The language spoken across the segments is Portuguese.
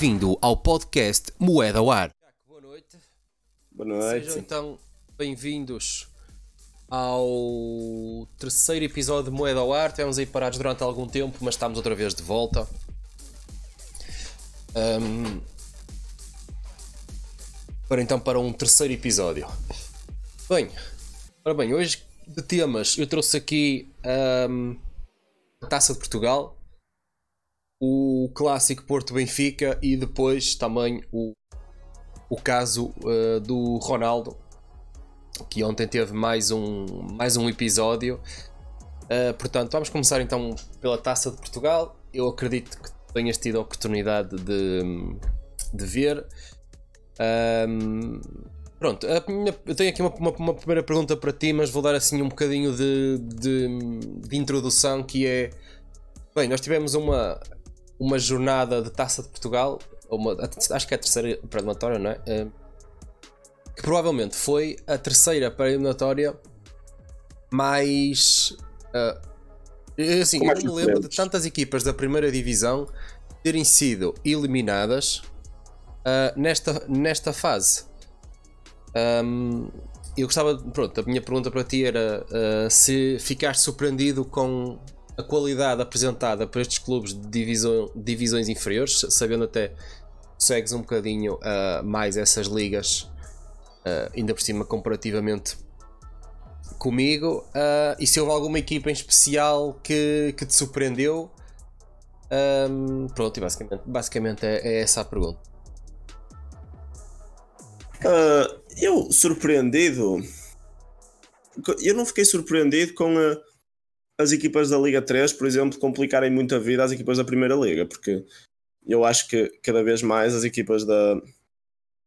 Bem-vindo ao podcast Moeda ao Ar. Boa noite. Boa noite. Sejam então bem-vindos ao terceiro episódio de Moeda ao Ar. Tivemos aí parados durante algum tempo, mas estamos outra vez de volta. Ahm, para então para um terceiro episódio. Bem, ora bem, hoje de temas eu trouxe aqui ahm, a Taça de Portugal, o clássico Porto Benfica e depois também o, o caso uh, do Ronaldo, que ontem teve mais um, mais um episódio. Uh, portanto, vamos começar então pela Taça de Portugal. Eu acredito que tenhas tido a oportunidade de, de ver. Um, pronto, minha- eu tenho aqui uma, uma- uma primeira pergunta para ti, mas vou dar assim um bocadinho de, de, de introdução que é bem, nós tivemos uma, uma jornada de Taça de Portugal, uma- acho que é a terceira pré-eliminatória, não é? Eh, Que provavelmente foi a terceira pré-eliminatória mais. eu, assim, Com eu me lembro de tantas equipas da primeira divisão terem sido eliminadas ah, nesta, nesta fase. Ahm, eu gostava, pronto, a minha pergunta para ti era ah, se ficaste surpreendido com a qualidade apresentada por estes clubes de divisão, divisões inferiores, sabendo até segues um bocadinho ah, mais essas ligas, ah, ainda por cima comparativamente comigo, ah, e se houve alguma equipa em especial que, que te surpreendeu. Ahm, pronto, e basicamente, basicamente é, é essa a pergunta. Eu surpreendido. Eu não fiquei surpreendido com ah, as equipas da Liga 3, por exemplo, complicarem muito a vida às equipas da Primeira Liga, porque eu acho que cada vez mais as equipas da,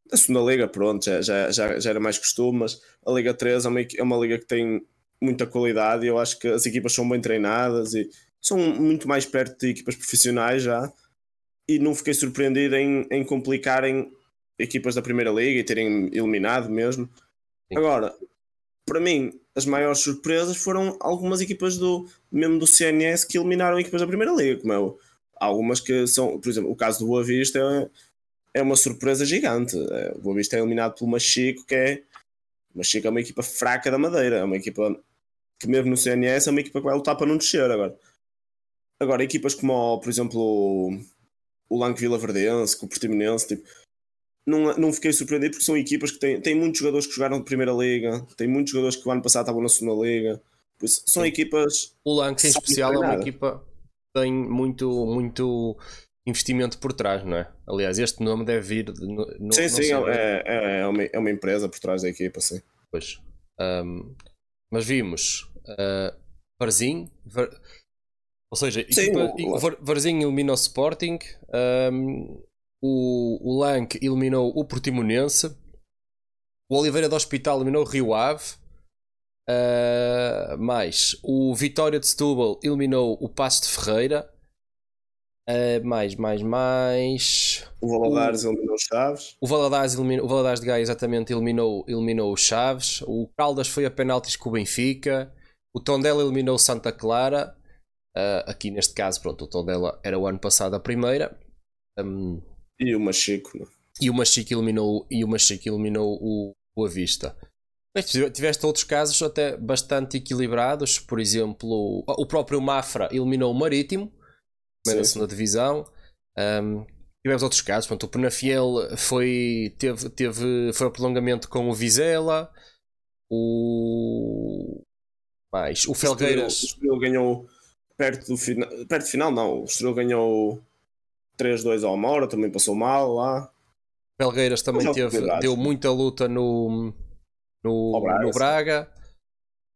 da Segunda Liga, pronto, já, já, já, já era mais costume, mas a Liga 3 é uma, é uma liga que tem muita qualidade e eu acho que as equipas são bem treinadas e são muito mais perto de equipas profissionais já. E não fiquei surpreendido em, em complicarem equipas da Primeira Liga e terem eliminado mesmo. Sim. Agora, para mim, as maiores surpresas foram algumas equipas do mesmo do CNS que eliminaram equipas da Primeira Liga, como é algumas que são, por exemplo, o caso do Boa Vista é, é uma surpresa gigante. É, O Boa Vista é eliminado pelo Machico, que é Machico é uma equipa fraca da Madeira, é uma equipa que mesmo no CNS é uma equipa que vai lutar para não descer agora. Agora, equipas como, por exemplo, o, Lanque Vila Verdense, o Portimonense, tipo, não, não fiquei surpreendido porque são equipas que têm, têm muitos jogadores que jogaram de Primeira Liga, têm muitos jogadores que o ano passado estavam na Segunda Liga. Isso, são Sim. equipas. O Lanx em especial é uma equipa que tem muito, muito investimento por trás, não é? Aliás, este nome deve vir. De, no, sim, não sim, é, é, é, uma, é uma empresa por trás da equipa, sim. pois. Ahm, mas vimos uh, Varzim, Var- ou seja, Sim, equipa- o- Var- Varzim eliminou o Sporting, ahm, o, o Lank eliminou o Portimonense, o Oliveira do Hospital eliminou o Rio Ave. Uh, mais o Vitória de Setúbal eliminou o Passo de Ferreira. Uh, mais, mais, mais. O Valadares eliminou os Chaves. O Valadares, eliminou, o Valadares de Gaia exatamente eliminou, eliminou o Chaves. O Caldas foi a penaltis com o Benfica. O Tondela eliminou o Santa Clara. Uh, aqui neste caso, pronto, o Tondela era o ano passado a primeira. Um, E o Machico. né? e o Machique eliminou, e o Machique eliminou o Boa Vista. Mas tive- tiveste outros casos até bastante equilibrados, por exemplo, o- o próprio Mafra eliminou o Marítimo, na segunda divisão. Um, tivemos outros casos, pronto, o Penafiel foi, teve, teve, foi ao prolongamento com o Vizela, o. Mais, o Felgueiras. O Estoril ganhou perto do final. Perto do final, não. O Estoril ganhou 3-2 ao Mora, também passou mal lá. Felgueiras também Mas teve, deu muita luta no, no, Braga, no. Braga.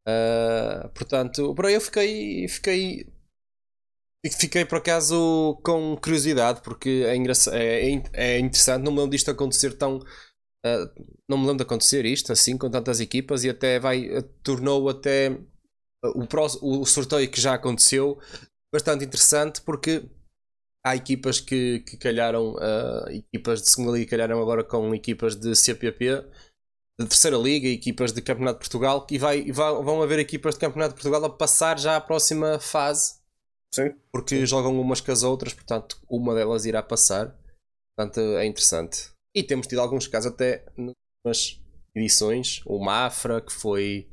Ah, portanto, eu fiquei, fiquei, fiquei por acaso com curiosidade porque é, é, é- é interessante. Não me lembro disto acontecer tão. ah, não me lembro de acontecer isto assim com tantas equipas e até vai tornou até o, pró- o sorteio que já aconteceu bastante interessante porque há equipas que, que calharam, ah, equipas de segunda liga calharam agora com equipas de CPP, de terceira liga, equipas de Campeonato de Portugal, e, vai, e vai- vão haver equipas de Campeonato de Portugal a passar já à próxima fase, Sim. porque jogam umas com as outras, portanto, uma delas irá passar. Portanto, é interessante. E temos tido alguns casos até nas edições. O Mafra, que foi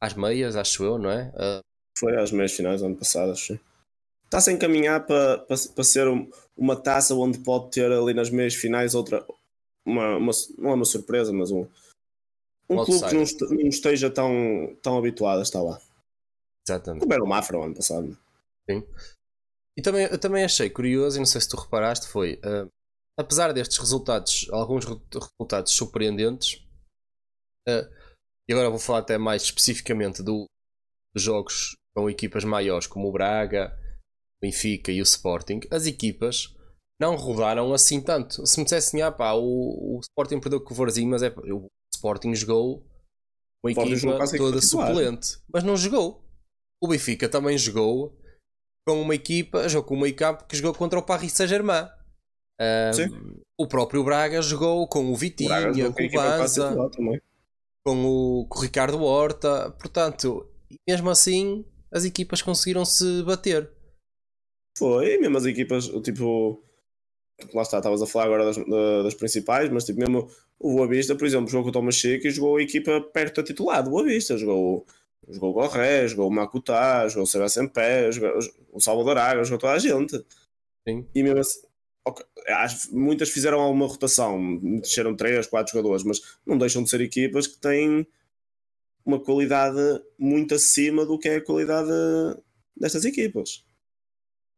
às meias, acho eu, não é? Uh... Foi às meias finais do ano passado, acho. Está-se a encaminhar para, para, para ser uma taça onde pode ter ali nas meias finais outra. Uma, uma não é uma surpresa, mas um, um clube que não, não, esteja tão, tão habituado a estar lá. Exatamente. Como era o Mafra o ano passado. Sim. E também, eu também achei curioso, e não sei se tu reparaste, foi uh, apesar destes resultados, alguns resultados surpreendentes, uh, e agora vou falar até mais especificamente do, dos jogos com equipas maiores como o Braga, Benfica e o Sporting, as equipas não rodaram assim tanto. Se me dissessem, ah pá, o, o Sporting perdeu com o Vorzinho, mas é, o Sporting jogou uma equipa toda suplente, mas não jogou. O Benfica também jogou com uma equipa, jogou com o meio campo que jogou contra o Paris Saint-Germain. Um, o próprio Braga jogou com o Vitinha, o com o Banza, com o, com o Ricardo Horta. Portanto, mesmo assim, as equipas conseguiram se bater. Foi, mesmo as equipas, tipo, lá está, estavas a falar agora das, das, principais, mas tipo, mesmo o Boa Vista, por exemplo, jogou com o Thomas Chico e jogou a equipa perto da titular do Boa Vista, jogou Jogou o Gorré, jogou o Macutá, jogou o Sebastião Pé, jogou o Salvador Água, jogou toda a gente. Sim. E mesmo assim, okay, muitas fizeram alguma rotação, desceram 3, 4 jogadores, mas não deixam de ser equipas que têm uma qualidade muito acima do que é a qualidade destas equipas.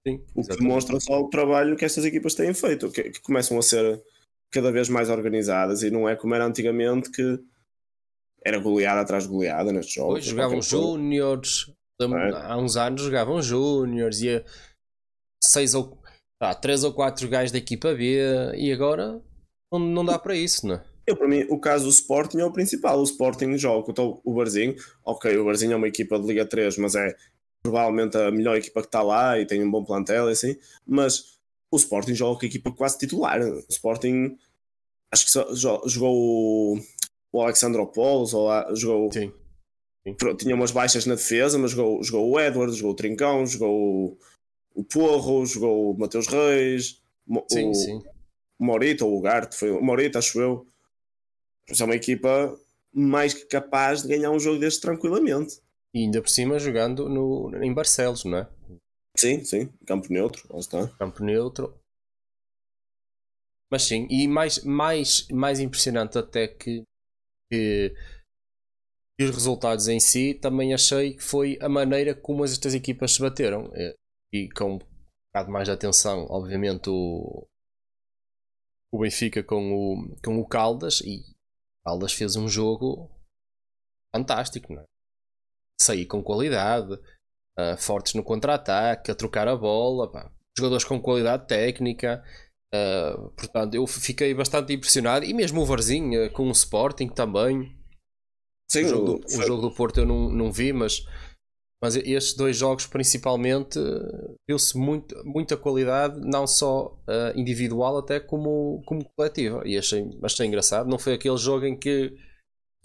Sim, o que demonstra só o trabalho que estas equipas têm feito, que, que começam a ser cada vez mais organizadas e não é como era antigamente que era goleada atrás de goleada nestes jogos. Pois, jogavam júniores, é. há uns anos jogavam júniores, ia seis ou ah, três ou quatro gajos da equipa B e agora não, não dá para isso, não é? Eu, para mim, o caso do Sporting é o principal. O Sporting joga contra o Barzinho. Ok, o Barzinho é uma equipa de Liga 3, mas é provavelmente a melhor equipa que está lá e tem um bom plantel e assim. Mas o Sporting joga com a equipa quase titular. O Sporting acho que jogou o Alexandropoulos, ou lá, jogou. Sim. Sim. Tinha umas baixas na defesa, mas jogou, jogou o Edward, jogou o Trincão, jogou o Porro, jogou o Mateus Reis, sim, o sim. Morita, ou o Garte, foi o Morita, acho eu. É uma equipa mais que capaz de ganhar um jogo deste tranquilamente. E ainda por cima jogando no, em Barcelos, não é? Sim, sim, campo neutro, lá está. Campo neutro. Mas sim, e mais, mais, mais impressionante até que que, os resultados em si também achei que foi a maneira como estas equipas se bateram eh, e com um bocado mais de atenção obviamente o, o Benfica com o, com o Caldas e o Caldas fez um jogo fantástico não é? Sair com qualidade uh, fortes no contra-ataque a trocar a bola pá. jogadores com qualidade técnica Uh, portanto, eu fiquei bastante impressionado. E mesmo o Varzinho uh, com o Sporting também. Sim, o, jogo do, o jogo do Porto eu não, não vi, mas, mas estes dois jogos principalmente uh, viu-se muito, muita qualidade, não só individual, até como, como coletiva. E achei, achei engraçado. Não foi aquele jogo em que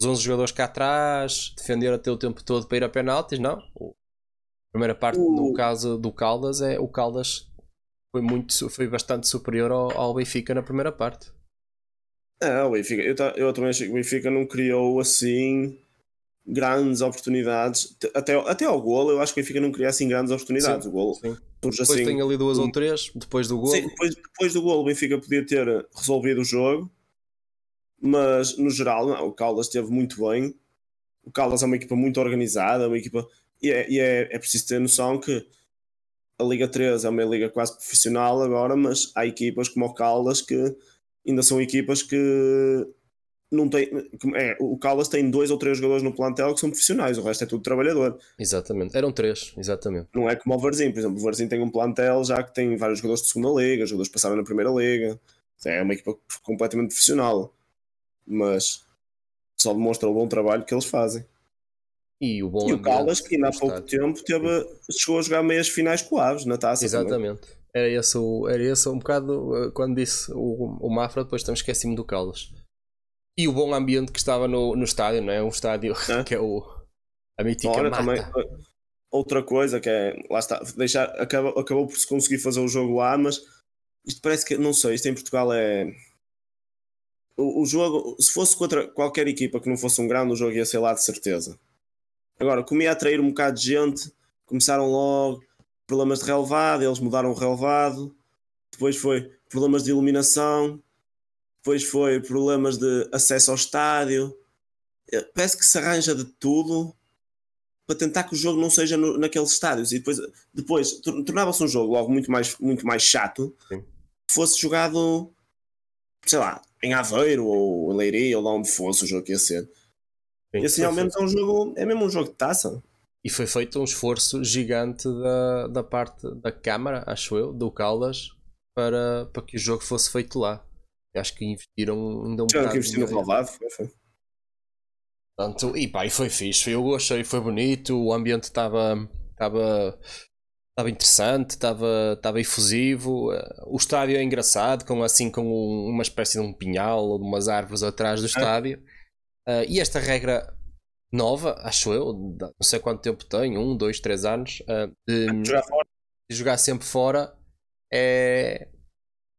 os 11 jogadores cá atrás defenderam até o tempo todo para ir a penaltis, não. A primeira parte, o... no caso do Caldas, é o Caldas foi, muito, foi bastante superior ao, ao Benfica na primeira parte. É, o Benfica, eu, eu também achei que o Benfica não criou assim grandes oportunidades. Até, até ao golo, eu acho que o Benfica não criou assim grandes oportunidades. Sim, o golo sim. depois assim, tem ali duas um, ou três, depois do golo. Sim, depois, depois do golo, o Benfica podia ter resolvido o jogo, mas no geral, não, o Caldas esteve muito bem. O Caldas é uma equipa muito organizada, uma equipa. E é, e é, é preciso ter noção que a Liga 3 é uma liga quase profissional agora, mas há equipas como o Caldas que ainda são equipas que não tem. É, o Caldas tem dois ou três jogadores no plantel que são profissionais, o resto é tudo trabalhador. Exatamente, eram três, exatamente. Não é como o Varzim, por exemplo, o Varzim tem um plantel já que tem vários jogadores de segunda liga, jogadores que passaram na primeira liga, é uma equipa completamente profissional, mas só demonstra o bom trabalho que eles fazem. E o, bom e o Caldas, que ainda há pouco tempo teve, chegou a jogar meias finais com o Aves na taça. Exatamente. Também. Era esse, o, era esse um bocado eh, quando disse o, o Mafra, depois também esqueci-me do Caldas. E o bom ambiente que estava no, no estádio, não é? Um estádio é? que é o, a mítica Ora, mata. Também, eh, outra coisa que é, lá está, deixar, acabou, acabou por se conseguir fazer o jogo lá, mas Isto parece que, não sei, isto em Portugal é. O, o jogo, se fosse contra qualquer equipa que não fosse um grande, o jogo ia ser lá de certeza. Agora, como ia atrair um bocado de gente, começaram logo problemas de relevado, eles mudaram o relevado, depois foi problemas de iluminação, depois foi problemas de acesso ao estádio. Eh, parece que se arranja de tudo para tentar que o jogo não seja no, naqueles estádios e depois, depois tornava-se um jogo logo muito mais, muito mais chato Sim. fosse jogado sei lá, em Aveiro ou em Leiria ou lá onde fosse o jogo que ia ser. Sim, e assim ao menos é um jogo, é mesmo um jogo de taça. E foi feito um esforço gigante da, da parte da Câmara, acho eu, do Caldas, para, para que o jogo fosse feito lá. Eu acho que investiram ainda um bocado. que investir no Relvado, foi, foi. Portanto, e pá, e foi fixe. Eu gostei, foi bonito, o ambiente estava estava estava interessante, estava estava efusivo. O estádio é engraçado, com assim com uma espécie de um pinhal ou de umas árvores atrás do é. estádio. Uh, e esta regra nova, acho eu, não sei quanto tempo tem, um, dois, três anos, uh, de, jogar de, jogar sempre fora, é,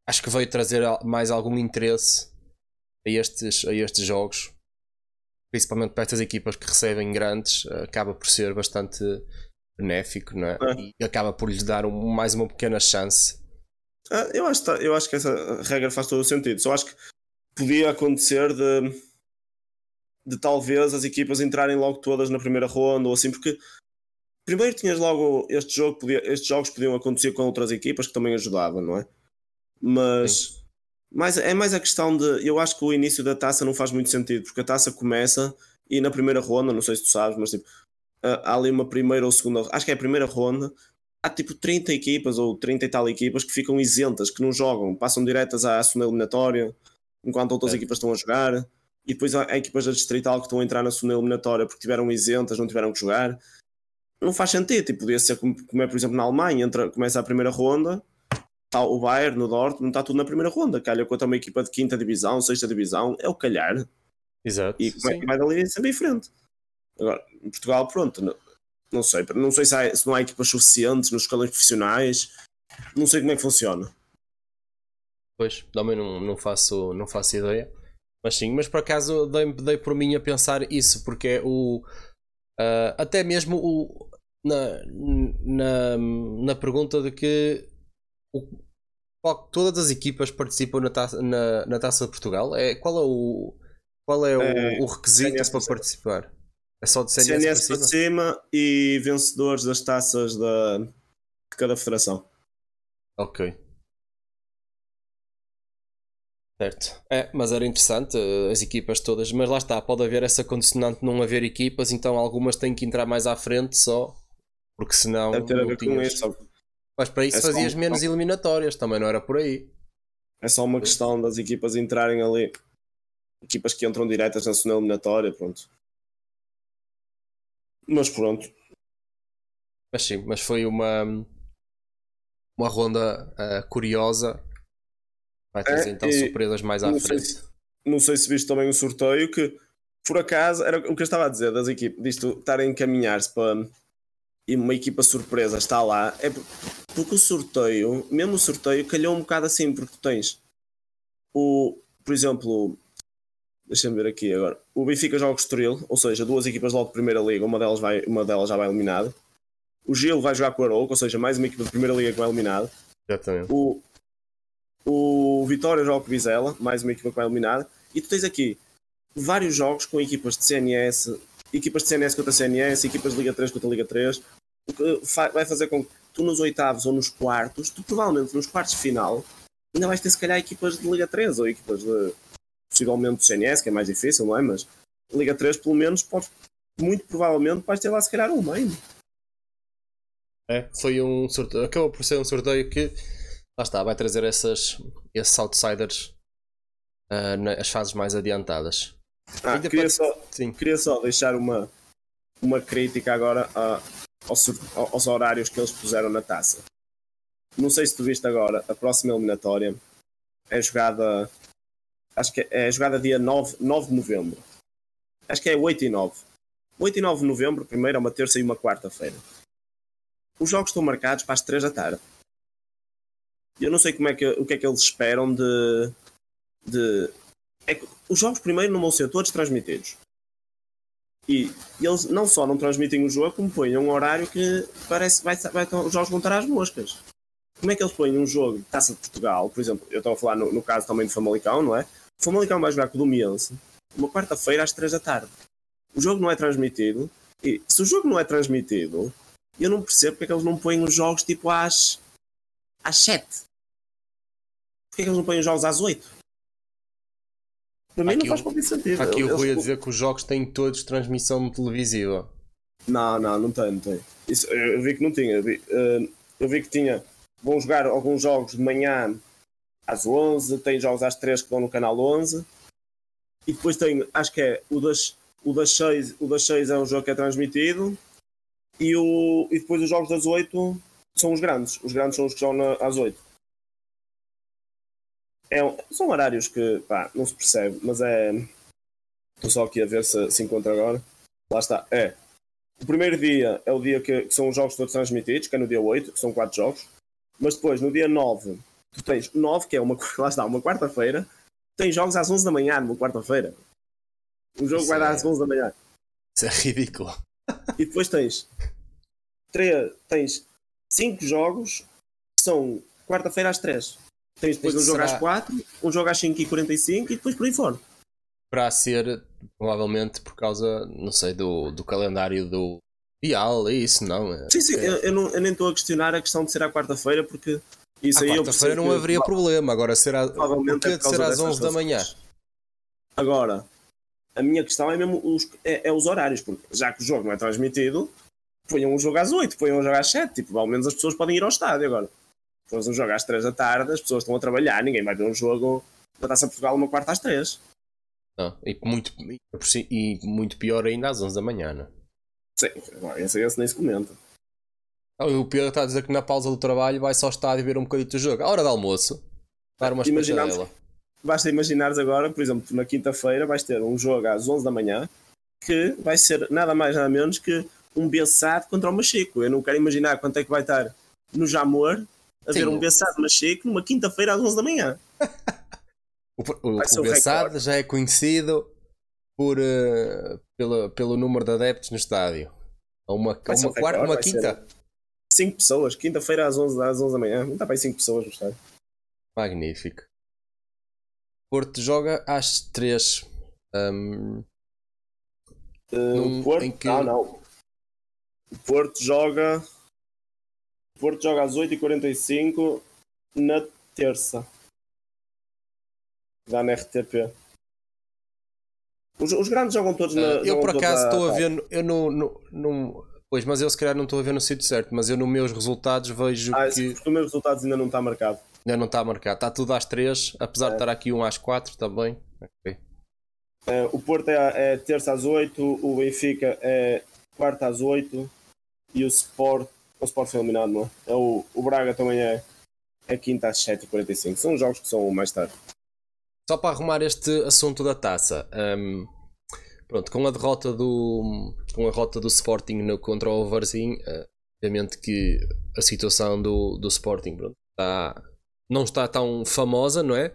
acho que veio trazer mais algum interesse a estes, a estes jogos, principalmente para estas equipas que recebem grandes, uh, acaba por ser bastante benéfico, não é? é. E acaba por lhes dar um, mais uma pequena chance. Ah, eu, acho, eu acho que essa regra faz todo o sentido, só acho que podia acontecer de de talvez as equipas entrarem logo todas na primeira ronda ou assim, porque primeiro tinhas logo este jogo, podia, estes jogos podiam acontecer com outras equipas que também ajudavam, não é? Mas mais, é mais a questão de eu acho que o início da taça não faz muito sentido, porque a taça começa e na primeira ronda, não sei se tu sabes, mas tipo, há ali uma primeira ou segunda, acho que é a primeira ronda, há tipo 30 equipas ou 30 e tal equipas que ficam isentas, que não jogam, passam diretas à segunda eliminatória, enquanto outras é. equipas estão a jogar e depois há equipas da Distrital que estão a entrar na segunda eliminatória porque tiveram isentas, não tiveram que jogar. Não faz sentido, tipo, podia ser como, como é, por exemplo, na Alemanha, entra, começa a primeira ronda, está o Bayern no Dortmund, está tudo na primeira ronda, calha contra uma equipa de quinta divisão, sexta divisão, é o calhar. Exato. E como é que vai dali sempre em frente. Agora, em Portugal, pronto, não, não sei, não sei se, há, se não há equipas suficientes nos escalões profissionais, não sei como é que funciona. Pois, também não, não, faço, não faço ideia. Mas sim, mas por acaso dei, dei por mim a pensar isso, porque é o. Uh, até mesmo o, na, na, na pergunta de que o, todas as equipas participam na taça, na, na taça de Portugal. É, qual é o, qual é o, é, o requisito para participar? É só de CNS, CNS para, cima? cima e vencedores das taças da, de cada federação. Ok. Certo. É, mas era interessante eh, as equipas todas, mas lá está, pode haver essa condicionante de não haver equipas, então algumas têm que entrar mais à frente só, porque senão. Deve ter a ver tinhas... com isso. Mas para isso é fazias um... menos eliminatórias, também não era por aí. É só uma questão das equipas entrarem ali. Equipas que entram diretas na segunda eliminatória, pronto. Mas pronto. Mas sim, mas foi uma uma ronda uh, curiosa Vai trazer é, então surpresas mais à frente. Sei, não sei se viste também um sorteio que, por acaso, era o que eu estava a dizer das equipes, disto estarem a encaminhar-se para e uma equipa surpresa está lá, é porque o sorteio, mesmo o sorteio, calhou um bocado assim, porque tu tens o, por exemplo, deixa-me ver aqui agora, o Benfica joga o Estoril, ou seja, duas equipas logo de primeira liga, uma delas, vai, uma delas já vai eliminada. O Gil vai jogar com o Arouca, ou seja, mais uma equipa de primeira liga que vai eliminada. Exatamente. O, o Vitória joga com Vizela, mais uma equipa que vai eliminar. E tu tens aqui vários jogos com equipas de CNS, equipas de CNS contra CNS, equipas de Liga 3 contra Liga 3, o que vai fazer com que tu nos oitavos ou nos quartos, tu provavelmente nos quartos de final, ainda vais ter se calhar equipas de Liga 3 ou equipas de possivelmente CNS, que é mais difícil, não é? Mas Liga 3 pelo menos podes, muito provavelmente vais ter lá se calhar uma ainda. É, foi um sorteio, acabou por ser um sorteio que lá está, vai trazer essas, esses outsiders uh, nas fases mais adiantadas. Ah, queria, só, queria só deixar uma, uma crítica agora a, aos, aos horários que eles puseram na taça. Não sei se tu viste agora, a próxima eliminatória é jogada. Acho que é, jogada dia 9, 9 de novembro. Acho que é 8 e 9. 8 e 9 de novembro, primeiro é uma terça e uma quarta-feira. Os jogos estão marcados para as 3 da tarde. Eu não sei como é que, o que é que eles esperam de. de é os jogos primeiro não vão ser todos transmitidos. E eles não só não transmitem o jogo, como põem um horário que parece que vai, vai, os jogos vão estar às moscas. Como é que eles põem um jogo de Taça de Portugal, por exemplo, eu estou a falar no, no caso também do Famalicão, não é? O Famalicão vai jogar com o Domiense uma quarta-feira às 3 da tarde. O jogo não é transmitido, e se o jogo não é transmitido, eu não percebo porque é que eles não põem os jogos tipo às, às 7. Porquê é que eles não põem os jogos às 8? Para mim Aqui não faz qualquer sentido. Aqui eu Eles- vou a dizer que os jogos têm todos transmissão televisiva. Não, não, não tem, não tem. Isso, eu eu vi que não tinha. Eu vi, eh, eu vi que tinha. Vão jogar alguns jogos de manhã às 11, tem jogos às 3 que vão no canal 11. E depois tem, acho que é o das, o das 6, o das 6 é um jogo que é transmitido. E, o, e depois os jogos das 8 são os grandes. Os grandes são os que jogam às 8. É, são horários que pá, não se percebe, mas é. Estou só aqui a ver se, se encontro agora. Lá está. É. O primeiro dia é o dia que, que são os jogos todos transmitidos, que é no dia 8, que são 4 jogos. Mas depois, no dia 9, tu tens 9, que é uma, lá está, uma quarta-feira, tens jogos às 11 da manhã, numa quarta-feira. O jogo Isso vai dar é- às 11 da manhã. Isso é ridículo. E depois tens, três, tens 5 jogos que são quarta-feira às 3. Tens depois um Isto jogo será- às 4, um jogo às 5h45 e depois por aí fora. Para ser, provavelmente, por causa, não sei, do, do calendário do Dial, é isso, não? É, Sim, sim, é- eu, eu não, eu nem estou a questionar a questão de ser à quarta-feira porque isso À aí eu quarta-feira percebo não que- haveria problema, agora será. Provavelmente é de por causa ser às dessas 11 da manhã? Agora, a minha questão é mesmo os, é, é os horários, porque já que o jogo não é transmitido, ponham um jogo às 8, ponham um jogo às 7, tipo, ao menos as pessoas podem ir ao estádio agora. Fores um jogo às 3 da tarde, as pessoas estão a trabalhar, ninguém vai ver um jogo da Taça de Portugal uma quarta às 3. Não, e, muito, e muito pior ainda às 11 da manhã, não é? Sim, esse, esse nem se comenta. Ah, O Pedro está a dizer que na pausa do trabalho vai só ao estádio ver um bocadinho do jogo. À hora de almoço, dar uma espetadela. Basta imaginares agora, por exemplo, na quinta-feira vais ter um jogo às 11 da manhã que vai ser nada mais nada menos que um Bessade contra o Machico. Eu não quero imaginar quanto é que vai estar no Jamor a Sim, ver um o- Bessade Machico numa quinta-feira às 11 da manhã. O, o, o recorde. já é conhecido por, pela, pelo número de adeptos no estádio. Uma, uma, um quarta, uma vai ser. Quinta. 5 pessoas, quinta-feira às 11, às 11 da manhã. Não está para aí 5 pessoas no estádio. Magnífico. Porto joga às 3. Um, Uh, Num- Porto, em que- não, não. Porto joga. Porto joga às 8h45 na terça. Dá na RTP. Os, os grandes jogam todos na. eu jogam por acaso estou a tarde. ver. Eu no, no, no- Pois, mas eu se calhar não estou a ver no sítio certo. Mas eu nos meus resultados vejo Ah, que os meus resultados ainda não está marcado. ainda não está marcado. Está tudo às 3, apesar de É. estar aqui um às 4 também. Ok. Eh, o Porto é, é terça às 8, o Benfica é quarta às 8 e o Sport. O Sport foi eliminado, não é? É O, o Braga também é, é quinta às 7h45. São jogos que são mais tarde. Só para arrumar este assunto da taça. hum, pronto, com a derrota do. Com a derrota do Sporting no, contra o Varzim, eh, obviamente que a situação do, do Sporting pronto, está, não está tão famosa, não é?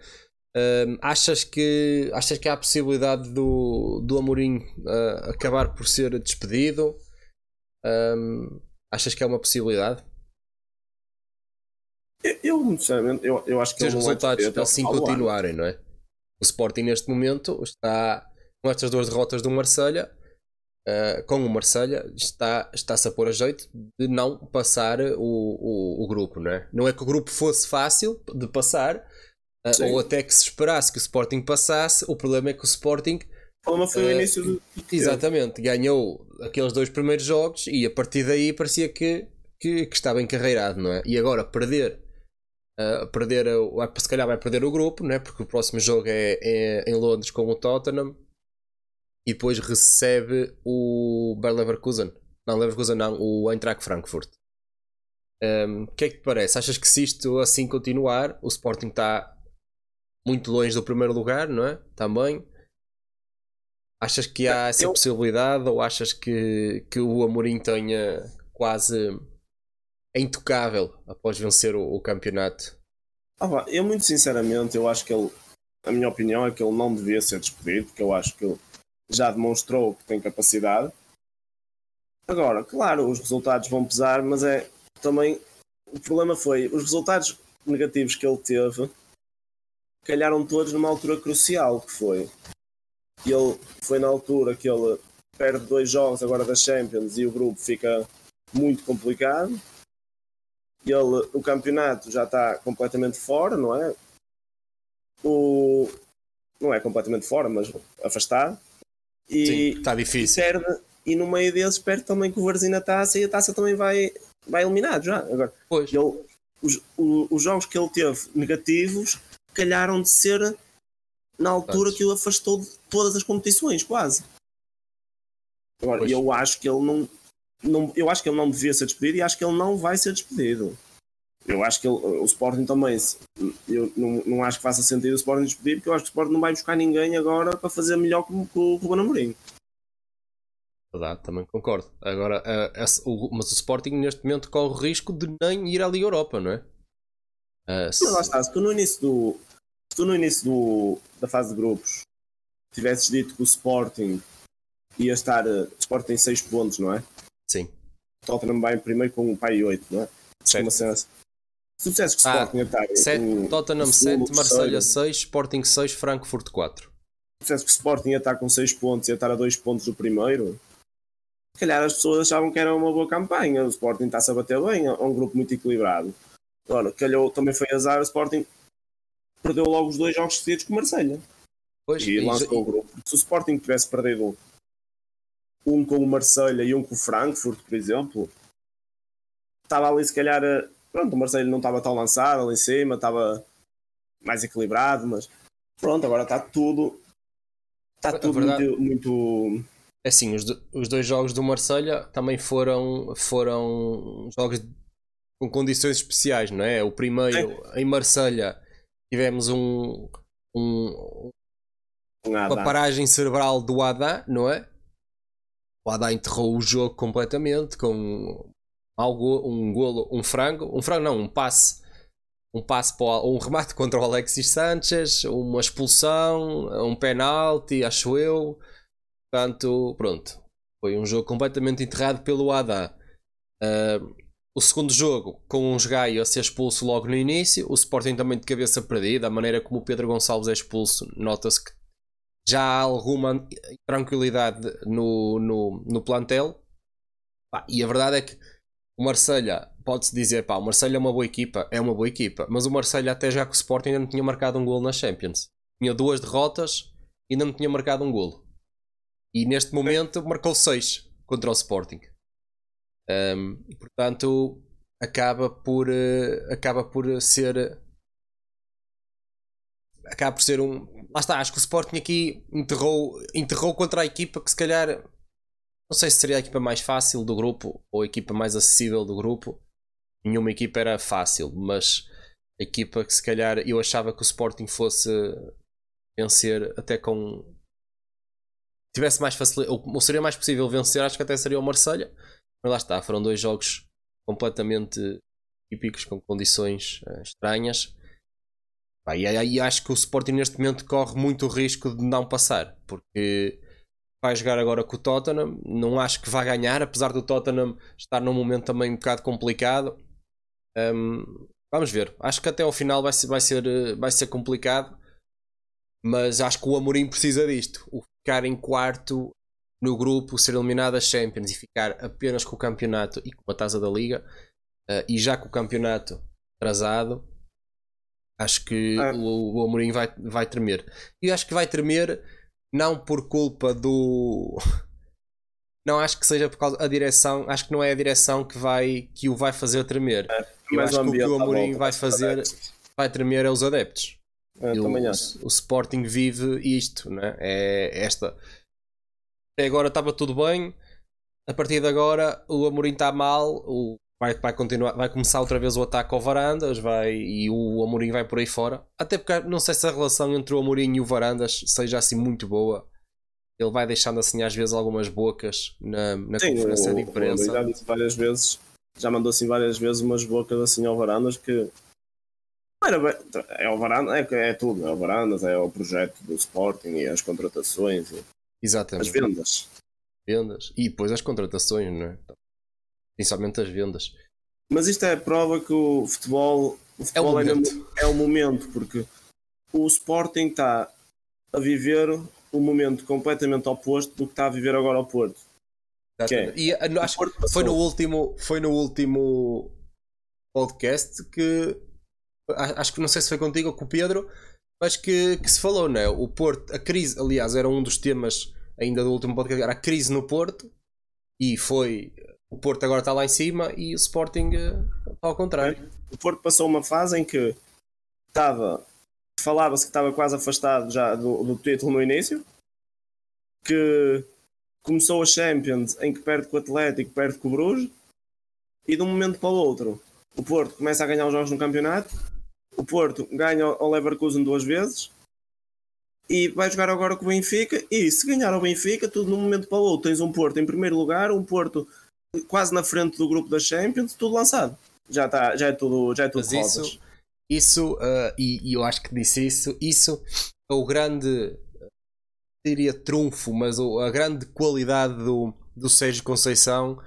Hum, achas, que, achas que há a possibilidade do, do Amorim eh, acabar por ser despedido? Hum, achas que é uma possibilidade? Eu, eu, sinceramente, eu, eu acho que se os é resultados assim continuarem, não é? O Sporting neste momento está com estas duas derrotas do Marselha, eh, com o Marselha, está, está-se a pôr a jeito de não passar o, o, o grupo, não é? Não é que o grupo fosse fácil de passar, Sim. ou até que se esperasse que o Sporting passasse, o problema é que o Sporting O problema foi o Eh, início do. Exatamente, ganhou aqueles dois primeiros jogos e a partir daí parecia que, que, que estava encarreirado, não é? E agora perder, ah, perder se calhar vai perder o grupo, não é? Porque o próximo jogo é, é em Londres com o Tottenham e depois recebe o Bayer Leverkusen. Não, Leverkusen não, o Eintracht Frankfurt. O que é que te parece? Achas que se isto assim continuar, o Sporting está muito longe do primeiro lugar, não é? Também. Achas que há essa Eu- possibilidade ou achas que, que o Amorim tenha quase é intocável após vencer o, o campeonato? Ah, eu muito sinceramente, eu acho que ele, a minha opinião é que ele não devia ser despedido, porque eu acho que ele já demonstrou que tem capacidade. Agora, claro, os resultados vão pesar, mas é também o problema foi os resultados negativos que ele teve calharam todos numa altura crucial que foi. Ele foi na altura que ele perde dois jogos agora da Champions e o grupo fica muito complicado. Ele, o campeonato já está completamente fora, não é? O, não é completamente fora, mas afastado. E Sim, está difícil. Perde, e no meio deles perde também com o Varzina taça e a taça também vai, vai eliminado já. Agora, pois. Ele, os, os jogos que ele teve negativos calharam de ser na altura que o afastou de todas as competições, quase. Agora, pois. eu acho que ele não, não, eu acho que ele não devia ser despedido e acho que ele não vai ser despedido. Eu acho que ele, o Sporting também, eu não, não acho que faça sentido o Sporting despedir, porque eu acho que o Sporting não vai buscar ninguém agora para fazer melhor que, o Ruben Amorim. Verdade, também concordo. Agora, uh, o, mas o Sporting neste momento corre o risco de nem ir à Liga Europa, não é? Uh, se... Lá está, se tu no início, do, se tu no início do, da fase de grupos tivesses dito que o Sporting ia estar. O Sporting tem 6 pontos, não é? Sim. O Tottenham vai primeiro com o pai 8, não é? Certo. Se tu dissesse que o Sporting ia estar. 7, Tottenham 7, Marselha 6, Sporting 6, Frankfurt 4. Se dissesse que o Sporting ia estar com 6 pontos e ia estar a 2 pontos do primeiro, se calhar as pessoas achavam que era uma boa campanha. O Sporting está-se a bater bem, é um grupo muito equilibrado. Agora, calhou, também foi azar, o Sporting perdeu logo os dois jogos seguidos com o Marselha. Pois, e lançou e... o grupo. Se o Sporting tivesse perdido um com o Marselha e um com o Frankfurt, por exemplo, estava ali se calhar. Pronto, o Marselha não estava tão lançado ali em cima, estava mais equilibrado, mas pronto, agora está tudo. Está tudo verdade... muito, muito é assim, os, os dois jogos do Marselha também foram, foram jogos com condições especiais, não é? O primeiro é. em Marselha tivemos um, um, uma paragem cerebral do Adá, não é? O Adá enterrou o jogo completamente com algo, um golo, um frango, um frango não, um passe, um passe para um remate contra o Alexis Sanchez, uma expulsão, um penalti, acho eu. Portanto, pronto. Foi um jogo completamente enterrado pelo Adá. Uh, o segundo jogo, com uns Gaio a ser expulso logo no início, o Sporting também de cabeça perdida, a maneira como o Pedro Gonçalves é expulso, nota-se que já há alguma tranquilidade no, no, no plantel. E a verdade é que o Marselha pode-se dizer, pá, o Marselha é uma boa equipa, é uma boa equipa, mas o Marselha até já com o Sporting ainda não tinha marcado um gol na Champions. Tinha duas derrotas e ainda não tinha marcado um golo. E neste momento marcou 6 contra o Sporting. Um, portanto acaba por uh, acaba por ser acaba por ser um lá está, acho que o Sporting aqui enterrou, enterrou contra a equipa que se calhar não sei se seria a equipa mais fácil do grupo ou a equipa mais acessível do grupo nenhuma equipa era fácil mas a equipa que se calhar eu achava que o Sporting fosse vencer até com tivesse mais facilidade, ou seria mais possível vencer, acho que até seria o Marselha. Mas lá está, foram dois jogos completamente típicos, com condições uh, estranhas. e aí acho que o Sporting neste momento corre muito o risco de não passar, porque vai jogar agora com o Tottenham. Não acho que vá ganhar, apesar do Tottenham estar num momento também um bocado complicado. Um, vamos ver. Acho que até ao final vai ser, vai ser, eh, vai ser complicado. Mas acho que o Amorim precisa disto. O ficar em quarto no grupo, ser eliminado das Champions e ficar apenas com o campeonato e com a taça da Liga, uh, e já com o campeonato atrasado, acho que ah. o, o Amorim vai, vai tremer. E acho que vai tremer não por culpa do. Não acho que seja por causa da direção, acho que não é a direção que vai que o vai fazer tremer. É, Eu acho que o que o Amorim vai fazer vai tremer é os adeptos. É, o, o, Sporting vive isto, né? é esta. Até agora estava tudo bem, a partir de agora o Amorim está mal, o, vai, vai, continuar, vai começar outra vez o ataque ao Varandas vai, e o Amorim vai por aí fora. Até porque não sei se a relação entre o Amorim e o Varandas seja assim muito boa. Ele vai deixando assim às vezes algumas bocas na, na Sim, conferência o, de imprensa. já disse várias vezes, já mandou assim várias vezes umas bocas assim ao Varandas que Era bem, é o Varanda, é, é tudo, é o Varandas, é o projeto do Sporting e as contratações e Exatamente. as vendas. vendas. E depois as contratações, não é? Principalmente as vendas. Mas isto é a prova que o futebol, o futebol é, momento. mesmo- é o momento, porque o Sporting está a viver um momento completamente oposto do que está a viver agora ao Porto. Exatamente. E ah, no- acho Porto que foi no último, foi no último podcast que acho que não sei se foi contigo ou com o Pedro, mas que, que se falou, não é? O Porto, a crise, aliás, era um dos temas ainda do último podcast, era a crise no Porto e foi o Porto agora está lá em cima e o Sporting eh, ao contrário. O Porto passou uma fase em que estava, falava-se que estava quase afastado já do, do título no início, que começou a Champions em que perde com o Atlético, perde com o Bruges, e de um momento para o outro o Porto começa a ganhar os jogos no campeonato, o Porto ganha ao Leverkusen duas vezes e vai jogar agora com o Benfica e se ganhar ao Benfica, tudo de um momento para o outro, tens um Porto em primeiro lugar, um Porto quase na frente do grupo da Champions, tudo lançado. Já, tá, já é tudo, já é tudo Mas rosas. isso, isso ah, e, e eu acho que disse isso, isso é o grande, diria trunfo, mas a grande qualidade do, do Sérgio Conceição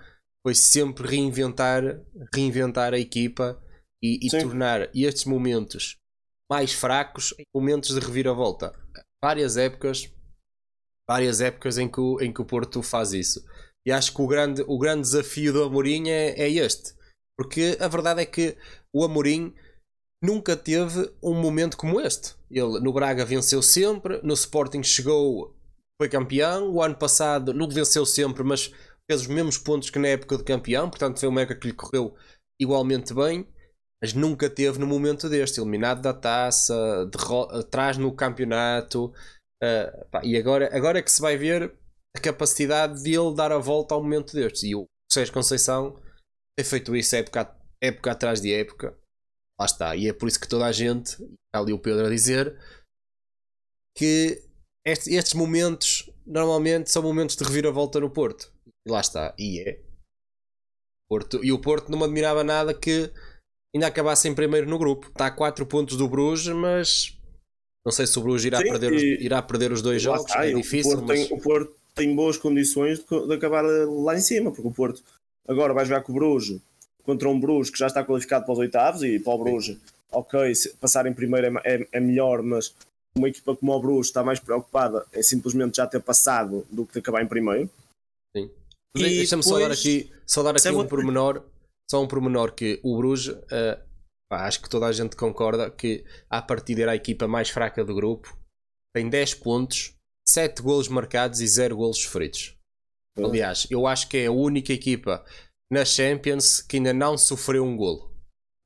foi sempre reinventar, reinventar a equipa e, e tornar estes momentos mais fracos em momentos de reviravolta. Várias épocas, várias épocas em que, o, em que o Porto faz isso. E acho que o grande, o grande desafio do Amorim é, é este. Porque a verdade é que o Amorim nunca teve um momento como este. Ele no Braga venceu sempre, no Sporting chegou, foi campeão. O ano passado não venceu sempre, mas fez os mesmos pontos que na época de campeão. Portanto, foi uma época que lhe correu igualmente bem. Mas nunca teve no momento deste, eliminado da taça, atrás no campeonato. ah, pá, e agora, agora é que se vai ver a capacidade de ele dar a volta ao momento destes. E o Sérgio Conceição tem feito isso época, época atrás de época. Lá está. E é por isso que toda a gente, está ali o Pedro a dizer, que este- estes momentos normalmente são momentos de reviravolta no Porto. E lá está. E é. Porto, e o Porto não me admirava nada que ainda acabasse em primeiro no grupo. Está a 4 pontos do Bruges, mas não sei se o Bruges irá, Sim, perder, os, irá perder os dois jogos. está, é e o difícil, Porto mas tem, o Porto tem boas condições de, de acabar lá em cima, porque o Porto agora vai jogar com o Bruges contra um Bruges que já está qualificado para os oitavos e para o Bruges, ok, se passar em primeiro é, é- é melhor, mas uma equipa como o Bruges está mais preocupada em simplesmente já ter passado do que de acabar em primeiro. Sim. E De- Deixa-me só dar aqui, só dar Isso é aqui um muito- pormenor, só um pormenor que o Bruges, eh, pá, acho que toda a gente concorda que à partida era a equipa mais fraca do grupo, tem 10 pontos, 7 golos marcados e 0 golos sofridos. É. Aliás, eu acho que é a única equipa na Champions que ainda não sofreu um golo.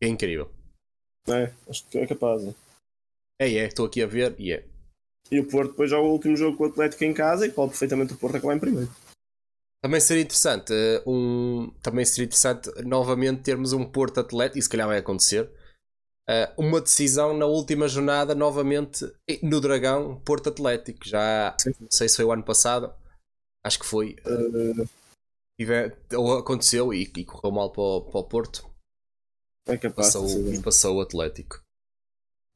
É incrível. É, acho que é capaz. né? É, é, estou aqui a ver e é. E o Porto depois joga o último jogo com o Atlético em casa e pode perfeitamente o Porto acabar em primeiro. Também seria interessante, eh, um, também seria interessante novamente termos um Porto Atlético, e se calhar vai acontecer, uma decisão na última jornada novamente eh, no Dragão, Porto Atlético. Já Sim. não sei se foi o ano passado, acho que foi. eh, Uh, ou aconteceu e, e correu mal para o, para o Porto, é capaz. passou, e passou o Atlético.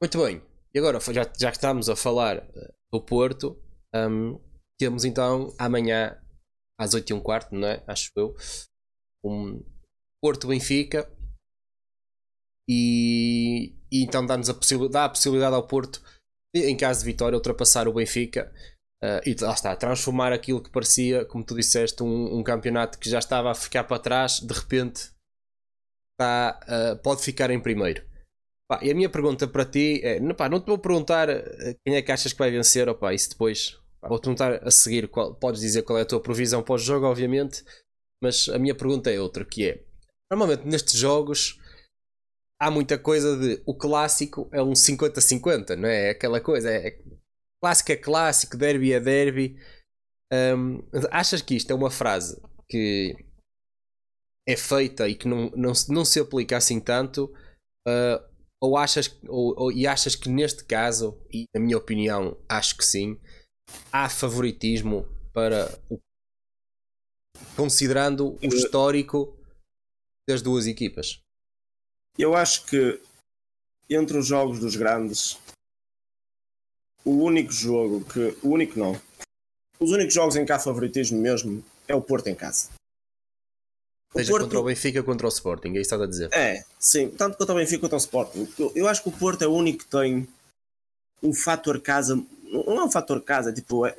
Muito bem, e agora já, já que estamos a falar eh, do Porto, hum, temos então amanhã às 8 e um quarto, não é? Acho eu, um Porto Benfica e, e então dá-nos a possibilidade, dá a possibilidade ao Porto, em caso de vitória, ultrapassar o Benfica. eh, e lá está, transformar aquilo que parecia, como tu disseste, um, um campeonato que já estava a ficar para trás, de repente está, eh, pode ficar em primeiro. Pá, e a minha pergunta para ti é: não, pá, não te vou perguntar eh, quem é que achas que vai vencer, opá, isso depois vou perguntar a seguir. Qual, podes dizer qual é a tua previsão para o jogo, obviamente, mas a minha pergunta é outra: que é normalmente nestes jogos há muita coisa de o clássico é um 50-50, não é? É Aquela coisa, é, clássico é clássico, derby é derby. Hum, achas que isto é uma frase que é feita e que não, não, se- não se aplica assim tanto? Uh, ou achas ou, ou- e achas que neste caso, e na minha opinião, acho que sim, há favoritismo para o considerando o histórico das duas equipas. Eu acho que entre os jogos dos grandes, o único jogo que. O único não. Os únicos jogos em que há favoritismo mesmo é o Porto em casa. O Seja Porto... contra o Benfica contra o Sporting, é isso que estás a dizer. É, sim, tanto contra o Benfica quanto o Sporting. Eu, acho que o Porto é o único que tem um fator casa. Não é um fator casa, é tipo. É,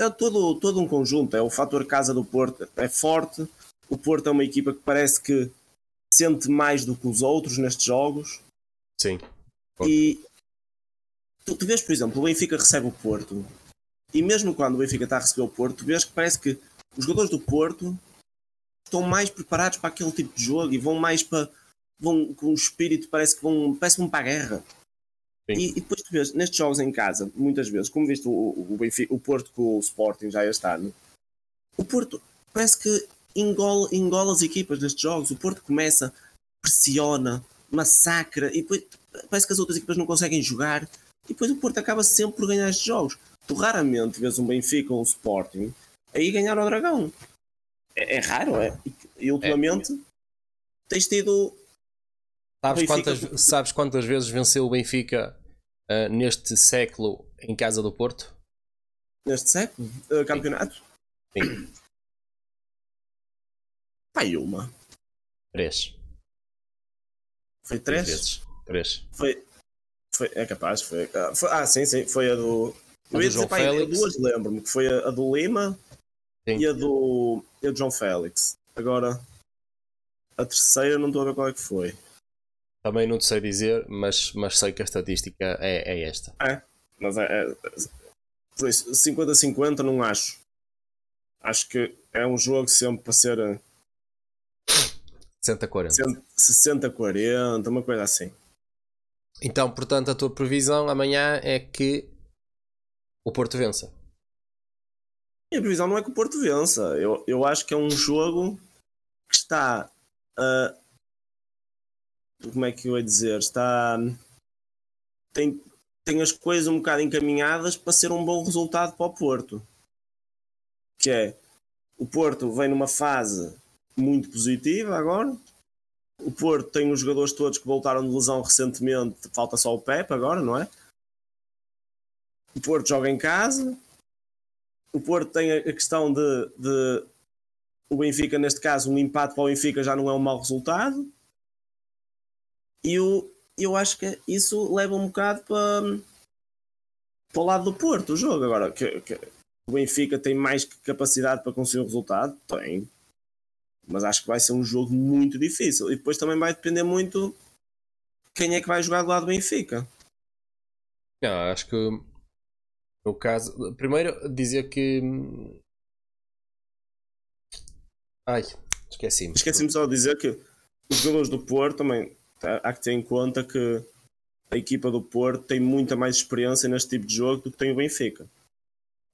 é todo, todo um conjunto. É o fator casa do Porto. É forte. O Porto é uma equipa que parece que sente mais do que os outros nestes jogos. Sim. E tu, tu vês, por exemplo, o Benfica recebe o Porto. E mesmo quando o Benfica está a receber o Porto, tu vês que parece que os jogadores do Porto estão mais preparados para aquele tipo de jogo e vão mais para. vão com o espírito, parece que vão. parece que vão para a guerra. E, e, depois tu vês, nestes jogos em casa, muitas vezes, como viste o, o, Benfica, o Porto com o Sporting já este ano, o Porto parece que engola, engola as equipas nestes jogos. O Porto começa, pressiona, massacra e depois parece que as outras equipas não conseguem jogar. E depois o Porto acaba sempre por ganhar estes jogos. Tu raramente vês um Benfica ou um Sporting aí ganhar ao Dragão. É, é raro, é. E ultimamente é. tens tido Sabes quantas, sabes quantas vezes venceu o Benfica uh, neste século em casa do Porto? Neste século? Uh, campeonato? Sim. Pai, uma. Três. Foi três? Três. três. Foi, foi. É capaz, foi, uh, foi. Ah, sim, sim. Foi a do. A eu ia dizer, pai, duas lembro-me, que foi a, a do Lima sim. e a do, e a do João Félix. Agora, a terceira não estou a ver qual é que foi. Também não te sei dizer, mas, mas sei que a estatística é, é esta. É, mas é, é por isso, 50-50 não acho. Acho que é um jogo sempre para ser 60-40. 60-40, uma coisa assim. Então, portanto, a tua previsão amanhã é que o Porto vença. Minha previsão não é que o Porto vença. Eu, eu acho que é um jogo que está uh, como é que eu ia dizer? Está. Tem, tem as coisas um bocado encaminhadas para ser um bom resultado para o Porto. Que é o Porto vem numa fase muito positiva agora. O Porto tem os jogadores todos que voltaram de lesão recentemente, falta só o Pepe agora, não é? O Porto joga em casa. O Porto tem a questão de, de o Benfica, neste caso, um empate para o Benfica já não é um mau resultado. E eu, eu acho que isso leva um bocado para, para o lado do Porto, o jogo. Agora, que, que o Benfica tem mais capacidade para conseguir o resultado? Tem. Mas acho que vai ser um jogo muito difícil. E depois também vai depender muito quem é que vai jogar do lado do Benfica. Não, acho que no caso. Primeiro dizer que. Ai, esqueci-me. Esqueci-me só de dizer que os jogadores do Porto também há que ter em conta que a equipa do Porto tem muita mais experiência neste tipo de jogo do que tem o Benfica.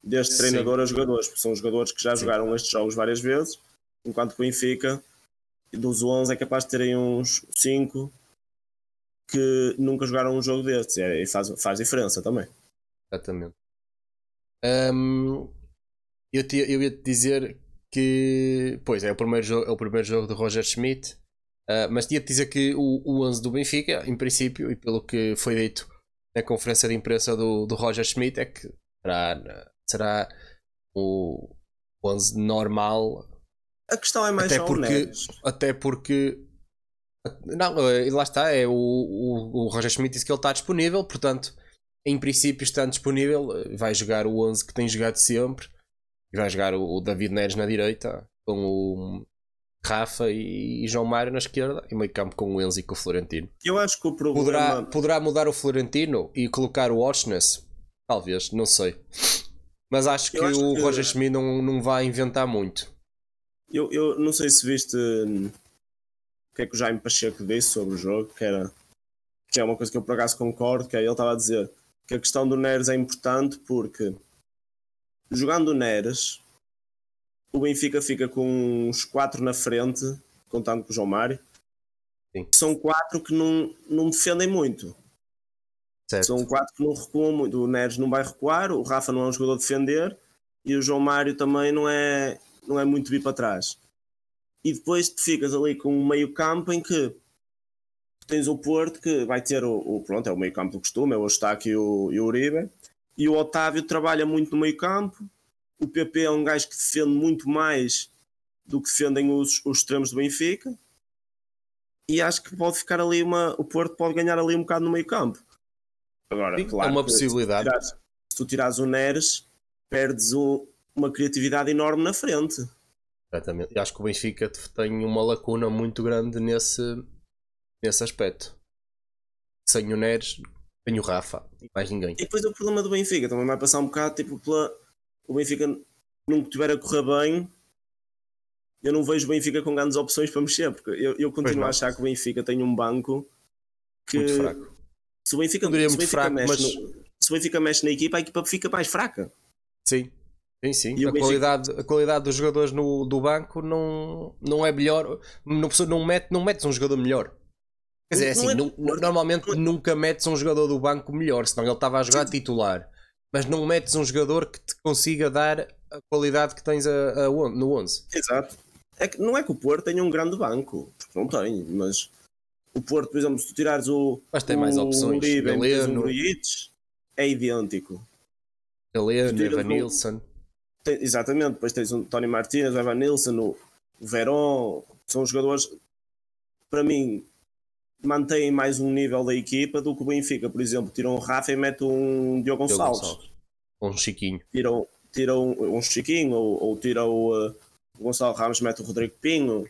Desde Sim. treinador a jogadores, porque são jogadores que já Sim. jogaram estes jogos várias vezes, enquanto o Benfica, dos 11, é capaz de terem uns 5 que nunca jogaram um jogo destes, e faz, faz diferença também. Exatamente. Eu, te, eu ia te dizer que, pois, é o primeiro jogo, é o primeiro jogo de Roger Schmidt Uh, mas tinha de dizer que o, o 11 do Benfica, em princípio, e pelo que foi dito na conferência de imprensa do, do Roger Schmidt, é que será, será o 11 normal. A questão é mais até porque, até porque não, eh, lá está, é o, o, o Roger Schmidt disse que ele está disponível, portanto, em princípio, estando disponível, eh, vai jogar o 11 que tem jogado sempre e vai jogar o, o David Neres na direita com o Rafa e, João Mário na esquerda e meio campo com o Enzo e com o Florentino. Eu acho que o problema. Poderá, poderá mudar o Florentino e colocar o Oshness? Talvez, não sei. Mas acho que acho o que... Roger Schmidt não, não vai inventar muito. Eu, eu não sei se viste hum, o que é que o Jaime Pacheco disse sobre o jogo, que era que é uma coisa que eu por acaso concordo, que é ele estava a dizer que a questão do Neres é importante porque jogando o Neres o Benfica fica com uns quatro na frente, contando com o João Mário. Sim. São quatro que não, não defendem muito. Certo. São quatro que não recuam muito. O Neres não vai recuar, o Rafa não é um jogador de defender e o João Mário também não é, não é muito vir para trás. E depois te ficas ali com um meio campo em que tens o Porto que vai ter o, o pronto, é o meio campo do costume, é o Eustáquio e o, e o Uribe, e o Otávio trabalha muito no meio campo, o PP é um gajo que defende muito mais do que defendem os, os extremos do Benfica, e acho que pode ficar ali uma, o Porto pode ganhar ali um bocado no meio campo. Agora, Sim, claro, é uma que se tu possibilidade. tirares- Se tu tirares o Neres, perdes um- uma criatividade enorme na frente. Exatamente. E acho que o Benfica tem uma lacuna muito grande nesse, nesse aspecto. Sem o Neres, tem o Rafa e mais ninguém. E depois o problema do Benfica também vai passar um bocado tipo pela. O Benfica nunca tiver a correr bem. Eu não vejo o Benfica com grandes opções para mexer, porque eu, eu continuo não. a achar que o Benfica tem um banco que Muito fraco. se o Benfica, Não se o Benfica fraco, mexe mas- no- se o Benfica mexe na equipa, a equipa fica mais fraca. Sim. Sim, sim. E o A qualidade, a qualidade dos jogadores no, do banco não, não é melhor. Não, pessoa não, mete, não metes um jogador melhor. Quer dizer, é Não assim, é- nu- normalmente nunca metes um jogador do banco melhor, senão ele estava a jogar titular. Mas não metes um jogador que te consiga dar a qualidade que tens a, a on- no 11. Exato. É que, não é que o Porto tenha um grande banco, porque não tem, mas o Porto, por exemplo, se tu tirares o. Mas tem mais o opções. Uribe e metes Galeno. Grujic, é idêntico. Galeno, Tiras Evan o- Nilsson. Tem- exatamente, depois tens o Tony Martínez, o Evan Nilsson, o Verón, são jogadores para mim mantêm mais um nível da equipa do que o Benfica, por exemplo, tiram o Rafa e metem um Diogo Gonçalves, Gonçalves. Um Chiquinho. tiram, tiram um Chiquinho ou, ou tiram o, uh, o Gonçalo Ramos mete o Rodrigo Pinho.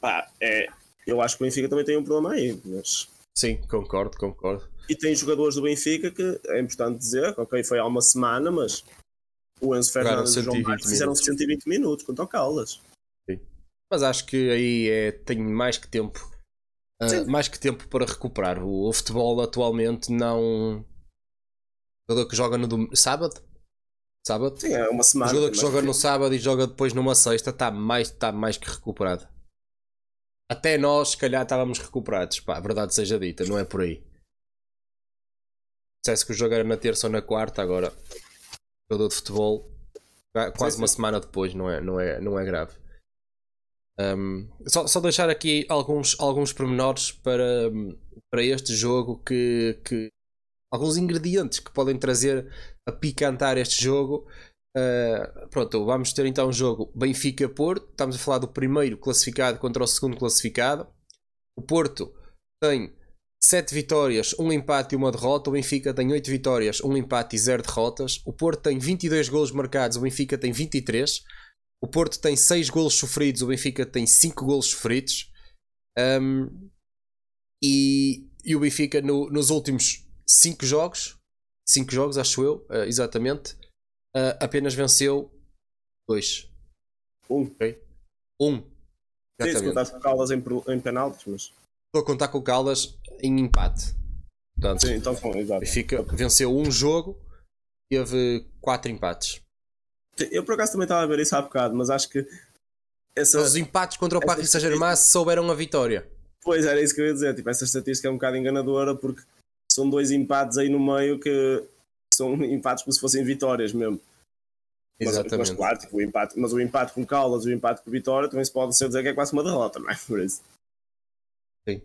Pá, é, eu acho que o Benfica também tem um problema aí, mas Sim, concordo, concordo. e tem jogadores do Benfica que é importante dizer, ok, foi há uma semana, mas o Enzo Fernandes e o João 120 Mário fizeram minutos. 120 minutos contra o Caldas. Mas acho que aí é, tem mais que tempo. Sim. mais que tempo para recuperar. O, o futebol atualmente não. O jogador que joga no dom- sábado? Sábado? Sim, é uma O semana. jogador que joga no sábado e joga depois numa sexta está mais, tá mais que recuperado. Até nós, se calhar, estávamos recuperados. Pá, a verdade seja dita, não é por aí. Se que o jogo era na terça ou na quarta, agora, jogador de futebol, qua- quase Sim, uma sim. semana depois, não é, não é, não é grave. Um, só, só deixar aqui alguns, alguns pormenores para, para este jogo que, que alguns ingredientes que podem trazer a picantar este jogo. Uh, pronto, vamos ter então um jogo Benfica-Porto. Estamos a falar do primeiro classificado contra o segundo classificado. O Porto tem 7 vitórias, 1 empate e uma derrota. O Benfica tem 8 vitórias, 1 empate e 0 derrotas. O Porto tem 22 golos marcados, o Benfica tem 23. O Porto tem 6 golos sofridos, o Benfica tem 5 golos sofridos. Um, e, e o Benfica no- nos últimos 5 jogos, 5 jogos acho eu, uh, exatamente, uh, apenas venceu 2. Um. Ok? 1. Um. Sim, se contasse com Caldas em, em penaltis, mas. Estou a contar com o Caldas em empate. Portanto, Sim, então exato. Benfica venceu um jogo, teve 4 empates. Eu por acaso também estava a ver isso há bocado, mas acho que essa. Os empates contra o Paris Saint-Germain souberam a vitória. Pois era isso que eu ia dizer. Tipo, essa estatística é um bocado enganadora porque são dois empates aí no meio que são empates como se fossem vitórias mesmo. Mas, Exatamente. mas claro, tipo, o empate, mas o empate com Caldas e o empate com Vitória também se pode ser dizer que é quase uma derrota, não é? Por isso. Sim.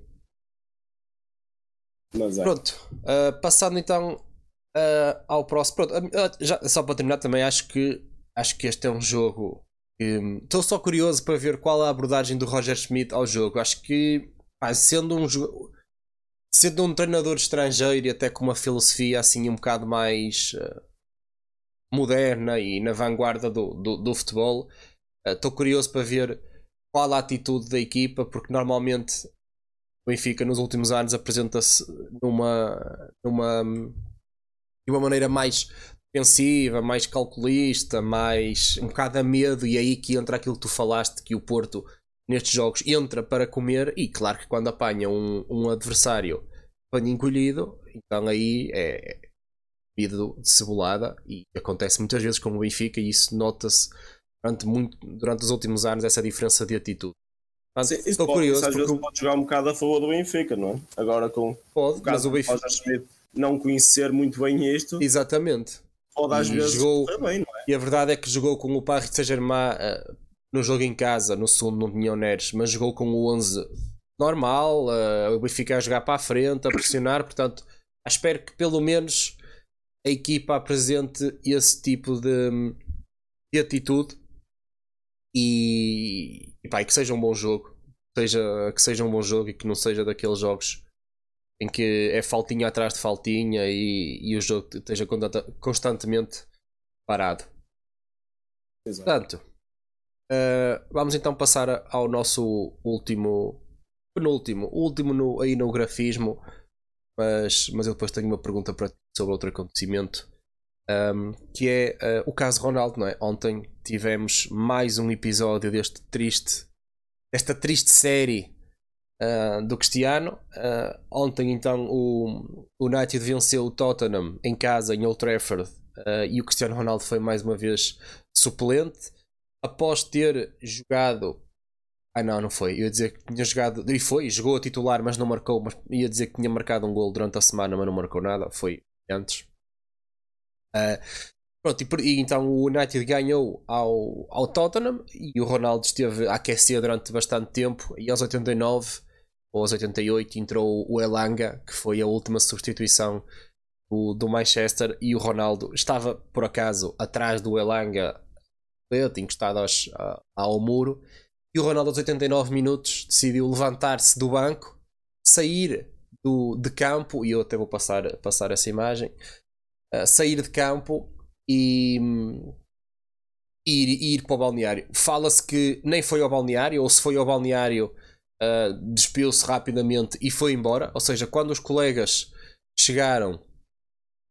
Mas é. Pronto, uh, passando então uh, ao próximo. Pronto, uh, já, só para terminar, também acho que acho que este é um jogo hum, estou só curioso para ver qual a abordagem do Roger Schmidt ao jogo. Acho que pá, sendo um jogo. Sendo um treinador estrangeiro e até com uma filosofia assim um bocado mais moderna e na vanguarda do, do, do futebol, estou curioso para ver qual a atitude da equipa, porque normalmente o Benfica nos últimos anos apresenta-se numa, numa, de uma maneira mais defensiva, mais calculista, mais um bocado a medo, e é aí que entra aquilo que tu falaste, que o Porto nestes jogos entra para comer, e claro que quando apanha um, um adversário bem encolhido, então aí é vidro de cebolada, e acontece muitas vezes com o Benfica, e isso nota-se durante, muito, durante os últimos anos, essa diferença de atitude. Sim, estou pode, curioso às porque vezes o- pode jogar um bocado a favor do Benfica, não é? Agora com pode, o caso o do Benfica Schmidt não conhecer muito bem isto, exatamente pode às vezes jogou- bem, não é? E a verdade é que jogou com o Paris Saint-Germain uh, no jogo em casa, no segundo não tinha o Neres, mas jogou com o 11 normal, uh, o Benfica a jogar para a frente, a pressionar, portanto, espero que pelo menos a equipa apresente esse tipo de, de atitude e, e, pá, e que seja um bom jogo, seja, que seja um bom jogo e que não seja daqueles jogos em que é faltinha atrás de faltinha e, e o jogo esteja constantemente parado. Exato. Portanto, uh, vamos então passar ao nosso último, penúltimo, último no, aí no grafismo, mas, mas eu depois tenho uma pergunta para ti sobre outro acontecimento. Um, que é uh, o caso Ronaldo, não é? Ontem tivemos mais um episódio deste triste, desta triste série uh, do Cristiano. Uh, ontem, então, o, United venceu o Tottenham em casa, em Old Trafford, e o Cristiano Ronaldo foi mais uma vez suplente. Após ter jogado. Ah, não, não foi. Eu ia dizer que tinha jogado. E foi, jogou a titular, mas não marcou. Mas ia dizer que tinha marcado um gol durante a semana, mas não marcou nada. Foi antes. Uh, Pronto, e, e, então o United ganhou ao, ao Tottenham e o Ronaldo esteve a aquecer durante bastante tempo e aos 89 ou aos 88 entrou o Elanga, que foi a última substituição do, do Manchester e o Ronaldo estava por acaso atrás do Elanga encostado aos, ao muro e o Ronaldo aos 89 minutos decidiu levantar-se do banco sair do, de campo e eu até vou passar, passar essa imagem uh, sair de campo e ir, ir para o balneário. Fala-se que nem foi ao balneário, ou se foi ao balneário, uh, despiu-se rapidamente e foi embora. Ou seja, quando os colegas chegaram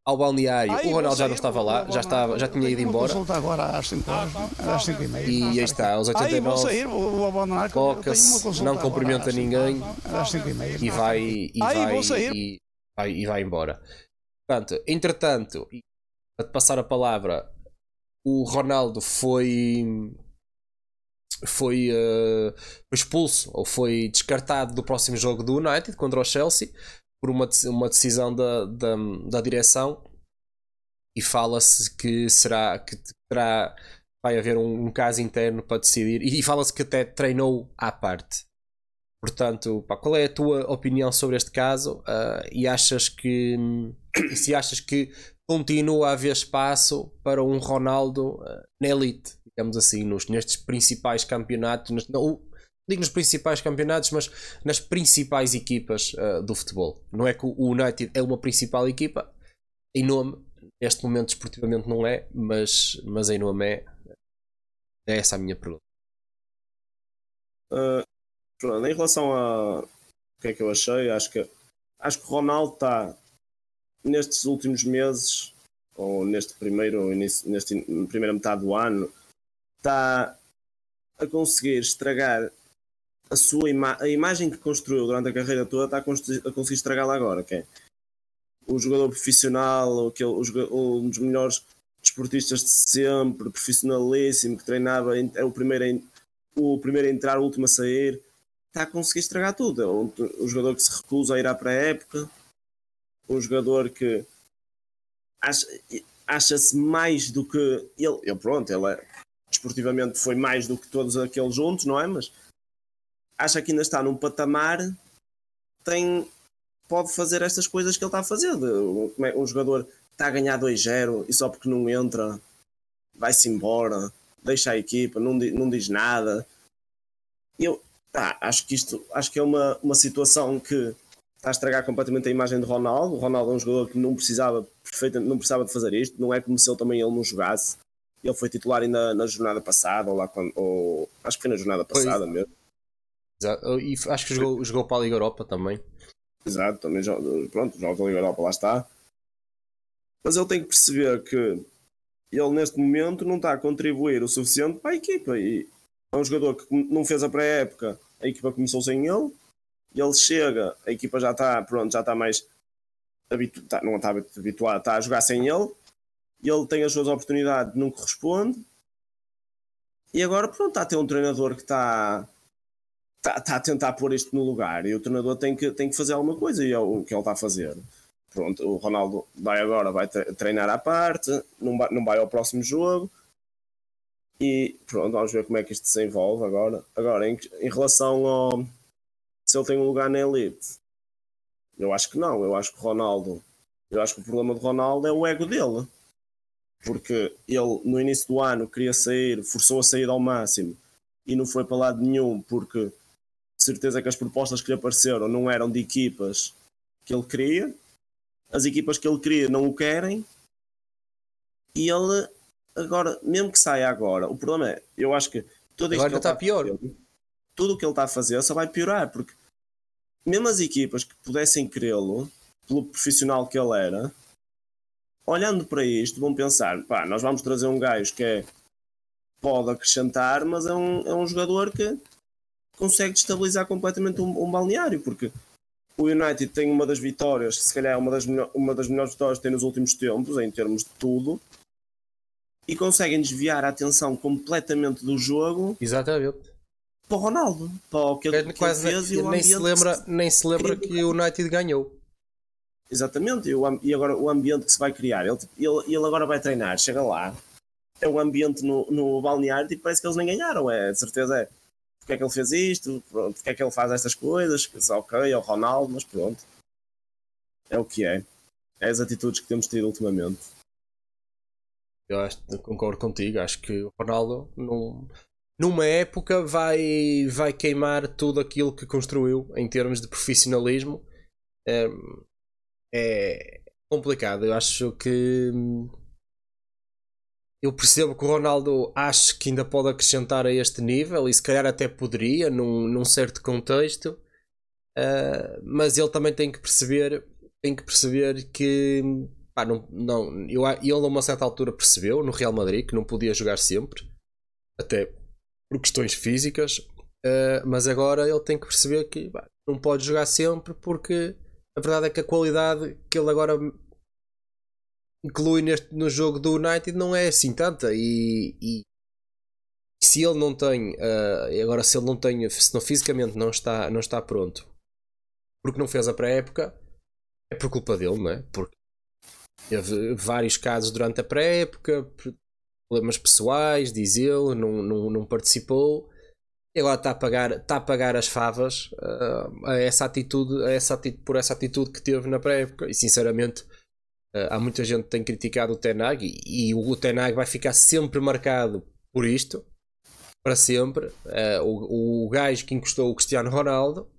ao balneário, o Ronaldo já não estava lá, já, estava, já tinha ido embora. agora às 5 às 5 e meia. E aí está, aos 89. sair, Coloca-se, não cumprimenta ninguém e vai, e vai, e vai, e vai embora. Portanto, entretanto, para te passar a palavra, o Ronaldo foi foi uh, expulso ou foi descartado do próximo jogo do United contra o Chelsea por uma, uma decisão da, da, da direção. E fala-se que será que terá vai haver um, um caso interno para decidir. E, e fala-se que até treinou à parte portanto pá, qual é a tua opinião sobre este caso uh, e achas que se achas que continua a haver espaço para um Ronaldo uh, na elite, digamos assim, nos, nestes principais campeonatos, não, digo nos principais campeonatos, mas nas principais equipas uh, do futebol. Não é que o United é uma principal equipa, em nome, neste momento esportivamente não é, mas, mas em nome é. É essa a minha pergunta. Uh, em relação a o que é que eu achei, acho que acho que o Ronaldo está nestes últimos meses, ou neste primeiro início, neste primeira metade do ano, está a conseguir estragar a sua ima a imagem que construiu durante a carreira toda, está a, a conseguir estragá-la agora, que é o jogador profissional, aquele, o, um dos melhores desportistas de sempre, profissionalíssimo, que treinava, é o primeiro, a, o primeiro a entrar, o último a sair, está a conseguir estragar tudo. É um, um jogador que se recusa a ir à pré-época, um jogador que acha-se mais do que ele, ele pronto, ele é, desportivamente foi mais do que todos aqueles juntos, não é? Mas acha que ainda está num patamar tem pode fazer estas coisas que ele está a fazer. É, um jogador está a ganhar 2-0 e só porque não entra vai-se embora, deixa a equipa, não, não diz nada. Eu ah, acho que isto acho que é uma, uma situação que está a estragar completamente a imagem de Ronaldo. O Ronaldo é um jogador que não precisava, não precisava de fazer isto, não é como se ele também ele não jogasse. Ele foi titular ainda na jornada passada, ou lá quando, ou, acho que foi na jornada passada foi. mesmo. Exato. E acho que jogou, jogou para a Liga Europa também. Exato, também pronto, joga a Liga Europa, lá está. Mas ele tem que perceber que ele neste momento não está a contribuir o suficiente para a equipa. E é um jogador que não fez a pré-época, a equipa começou sem ele, ele chega, a equipa já está, pronto, já está mais habitu tá, não está habituada, está a jogar sem ele, ele tem as suas oportunidades, não corresponde, e agora pronto, está a ter um treinador que está, está, está a tentar pôr isto no lugar, e o treinador tem que, tem que fazer alguma coisa, e é o que ele está a fazer. Pronto, o Ronaldo vai agora, vai treinar à parte, não vai, não vai ao próximo jogo, e pronto, vamos ver como é que isto se desenvolve agora. Agora, em, em relação ao se ele tem um lugar na elite. Eu acho que não. Eu acho que o Ronaldo. Eu acho que o problema do Ronaldo é o ego dele. Porque ele, no início do ano, queria sair, forçou a sair ao máximo e não foi para lado nenhum, porque certeza que as propostas que lhe apareceram não eram de equipas que ele queria. As equipas que ele queria não o querem. E ele, agora, mesmo que saia agora, o problema é, eu acho que tudo Agora que está a pior. fazer, tudo o que ele está a fazer só vai piorar, porque mesmo as equipas que pudessem querê-lo, pelo profissional que ele era, olhando para isto, vão pensar: pá, nós vamos trazer um gajo que é, pode acrescentar, mas é um, é um jogador que consegue destabilizar completamente um, um balneário, porque o United tem uma das vitórias, se calhar uma das, uma das melhores vitórias que tem nos últimos tempos, em termos de tudo, e conseguem desviar a atenção completamente do jogo Exatamente. para o Ronaldo, para o que ele, Quase fez e o nem, se lembra, nem se lembra que o United ganhou. Exatamente, e, o e agora o ambiente que se vai criar. Ele, ele, ele agora vai treinar, chega lá, é o ambiente no, no balneário, tipo, parece que eles nem ganharam. É, de certeza é porque é que ele fez isto, pronto, porque é que ele faz estas coisas, ok, é o Ronaldo, mas pronto. É o que é. É as atitudes que temos tido ultimamente. Eu acho, concordo contigo. Acho que o Ronaldo, num, numa época, vai, vai queimar tudo aquilo que construiu em termos de profissionalismo. É, é complicado. Eu acho que. hum, Eu percebo que o Ronaldo acho que ainda pode acrescentar a este nível e se calhar até poderia num, num certo contexto, Ah, mas ele também tem que perceber tem que perceber que pá, não, não, eu, ele a uma certa altura percebeu no Real Madrid que não podia jogar sempre, até por questões físicas, eh, mas agora ele tem que perceber que pá, não pode jogar sempre porque a verdade é que a qualidade que ele agora inclui neste, no jogo do United não é assim tanta e, e se ele não tem eh, agora se ele não tem se não, fisicamente não está, não está pronto porque não fez a pré-época é por culpa dele, não é? Porque teve vários casos durante a pré-época, problemas pessoais, diz ele, não, não, não participou. E agora está a pagar, está a pagar as favas uh, a essa atitude, a essa atitude, por essa atitude que teve na pré-época. E sinceramente, uh, há muita gente que tem criticado o Tenag e, e o Tenag vai ficar sempre marcado por isto, para sempre. Uh, o, o gajo que encostou o Cristiano Ronaldo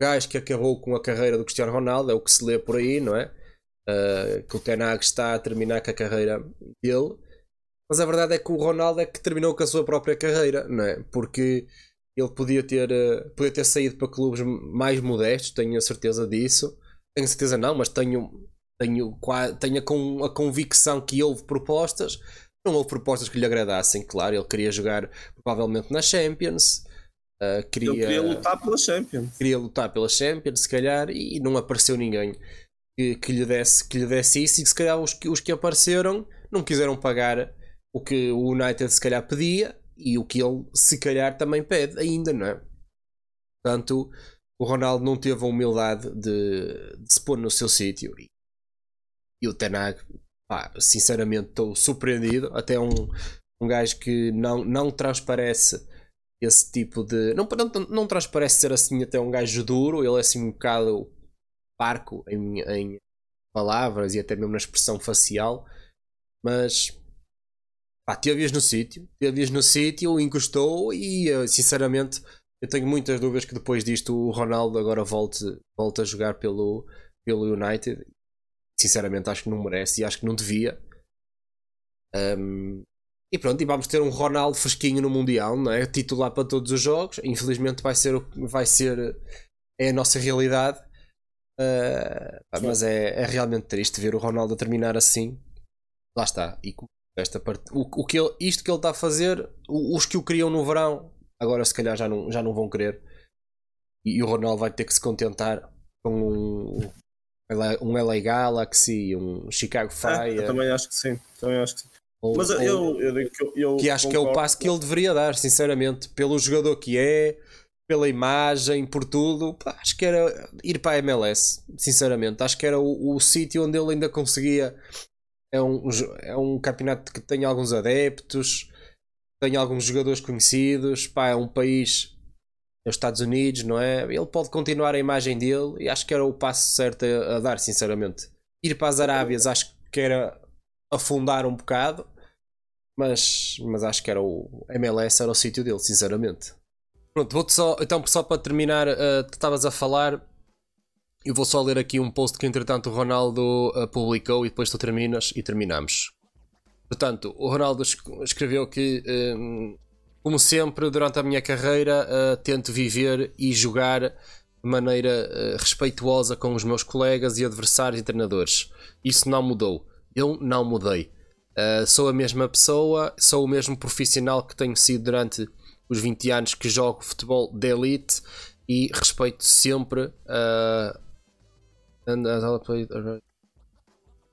gajo que acabou com a carreira do Cristiano Ronaldo, é o que se lê por aí, não é? Uh, que o Tenag está a terminar com a carreira dele, mas a verdade é que o Ronaldo é que terminou com a sua própria carreira, não é? Porque ele podia ter, uh, podia ter saído para clubes mais modestos, tenho a certeza disso. Tenho certeza não, mas tenho, tenho, tenho a, con, a convicção que houve propostas. Não houve propostas que lhe agradassem, claro. Ele queria jogar provavelmente na Champions. Uh, queria, Ele queria lutar pela Champions. Queria lutar pela Champions, se calhar, e não apareceu ninguém que, que, lhe, desse, que lhe desse isso. E que se calhar os que, os que apareceram não quiseram pagar o que o United se calhar pedia e o que ele se calhar também pede ainda, não é? Portanto, o Ronaldo não teve a humildade de, de se pôr no seu sítio. E, e o Tenag, pá, sinceramente, estou surpreendido. Até um, um gajo que não, não transparece esse tipo de. Não, não, não transparece ser assim até um gajo duro, ele é assim um bocado parco em, em palavras e até mesmo na expressão facial, mas pá, teve-as no sítio, teve-as no sítio, encostou e sinceramente eu tenho muitas dúvidas que depois disto o Ronaldo agora volte, volte a jogar pelo, pelo United. Sinceramente acho que não merece e acho que não devia. Um, e pronto, e vamos ter um Ronaldo fresquinho no Mundial, não é? Titular para todos os jogos. Infelizmente vai ser, vai ser é a nossa realidade. Uh, pá, mas é, é realmente triste ver o Ronaldo a terminar assim. Lá está. E esta parte, o, o que ele, isto que ele está a fazer, os que o queriam no verão, agora se calhar já não, já não vão querer. E, e o Ronaldo vai ter que se contentar com um, um LA Galaxy, um Chicago Fire. É, eu também acho que sim. Também acho que sim. Ou, Mas eu, eu, eu eu, eu que acho que é o passo que ele deveria dar, sinceramente, pelo jogador que é, pela imagem, por tudo. Pá, acho que era ir para a MLS, sinceramente. Acho que era o, o sítio onde ele ainda conseguia. É um, é um campeonato que tem alguns adeptos, tem alguns jogadores conhecidos. Pá, é um país nos Estados Unidos, não é? Ele pode continuar a imagem dele e acho que era o passo certo a, a dar, sinceramente. Ir para as Arábias acho que era afundar um bocado, mas, mas acho que era o MLS era o sítio dele, sinceramente. Pronto, vou-te só, então só para terminar, uh, tu estavas a falar, eu vou só ler aqui um post que entretanto o Ronaldo uh, publicou e depois tu terminas e terminamos. Portanto, o Ronaldo escreveu que, um, como sempre, durante a minha carreira, uh, tento viver e jogar de maneira respeituosa com os meus colegas e adversários e treinadores. Isso não mudou. Eu não mudei. Sou a mesma pessoa, sou o mesmo profissional que tenho sido durante os 20 anos que jogo futebol de elite e respeito sempre.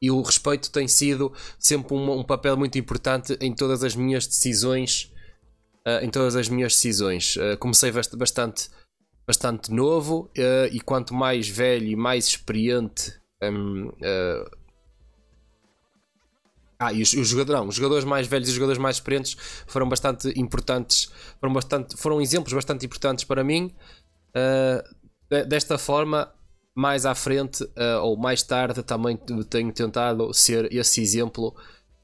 e o respeito tem sido sempre um, um, papel muito importante em todas as minhas decisões. Uh, em todas as minhas decisões. Uh, comecei bastante, bastante novo uh, e quanto mais velho e mais experiente um, ah, e os, os, jogadores, não, os jogadores mais velhos e os jogadores mais experientes foram bastante importantes, foram, bastante, foram exemplos bastante importantes para mim. Uh, desta forma, mais à frente uh, ou mais tarde, também tenho tentado ser esse exemplo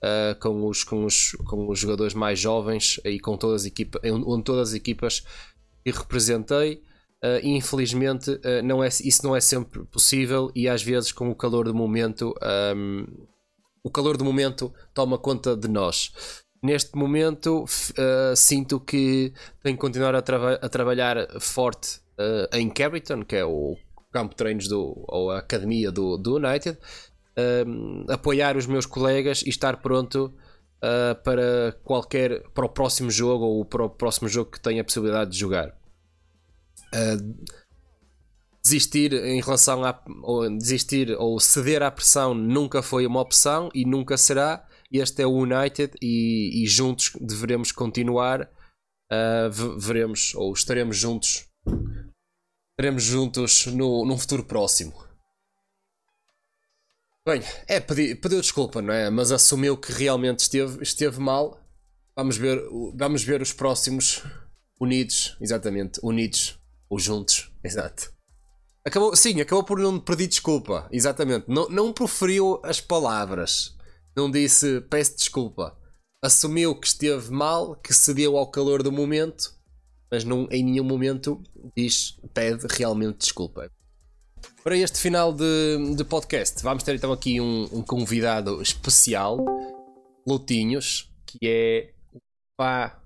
uh, com, os, com, os, com os jogadores mais jovens e com todas as equipas, onde todas as equipas que representei. Uh, infelizmente, não é, isso não é sempre possível e às vezes, com o calor do momento, um, o calor do momento toma conta de nós. Neste momento, uh, sinto que tenho que continuar a, trava a trabalhar forte uh, em Carrington, que é o campo de treinos do, ou a academia do, do United, uh, apoiar os meus colegas e estar pronto para qualquer para o próximo jogo ou para o próximo jogo que tenha a possibilidade de jogar desistir em relação a ou desistir ou ceder à pressão nunca foi uma opção e nunca será. Este é o United e, e juntos deveremos continuar. Uh, veremos ou estaremos juntos. Estaremos juntos no, num futuro próximo. Bem, é, pediu, pediu desculpa, não é? Mas assumiu que realmente esteve, esteve mal. Vamos ver, vamos ver os próximos unidos, exatamente, unidos ou juntos, exato. Acabou, sim, acabou por não pedir desculpa. Exatamente. Não, não proferiu as palavras. Não disse peço desculpa. Assumiu que esteve mal, que cedeu ao calor do momento, mas não, em nenhum momento diz, pede realmente desculpa. Para este final de, de podcast, vamos ter então aqui um, um convidado especial, Lutinhos, que é o pá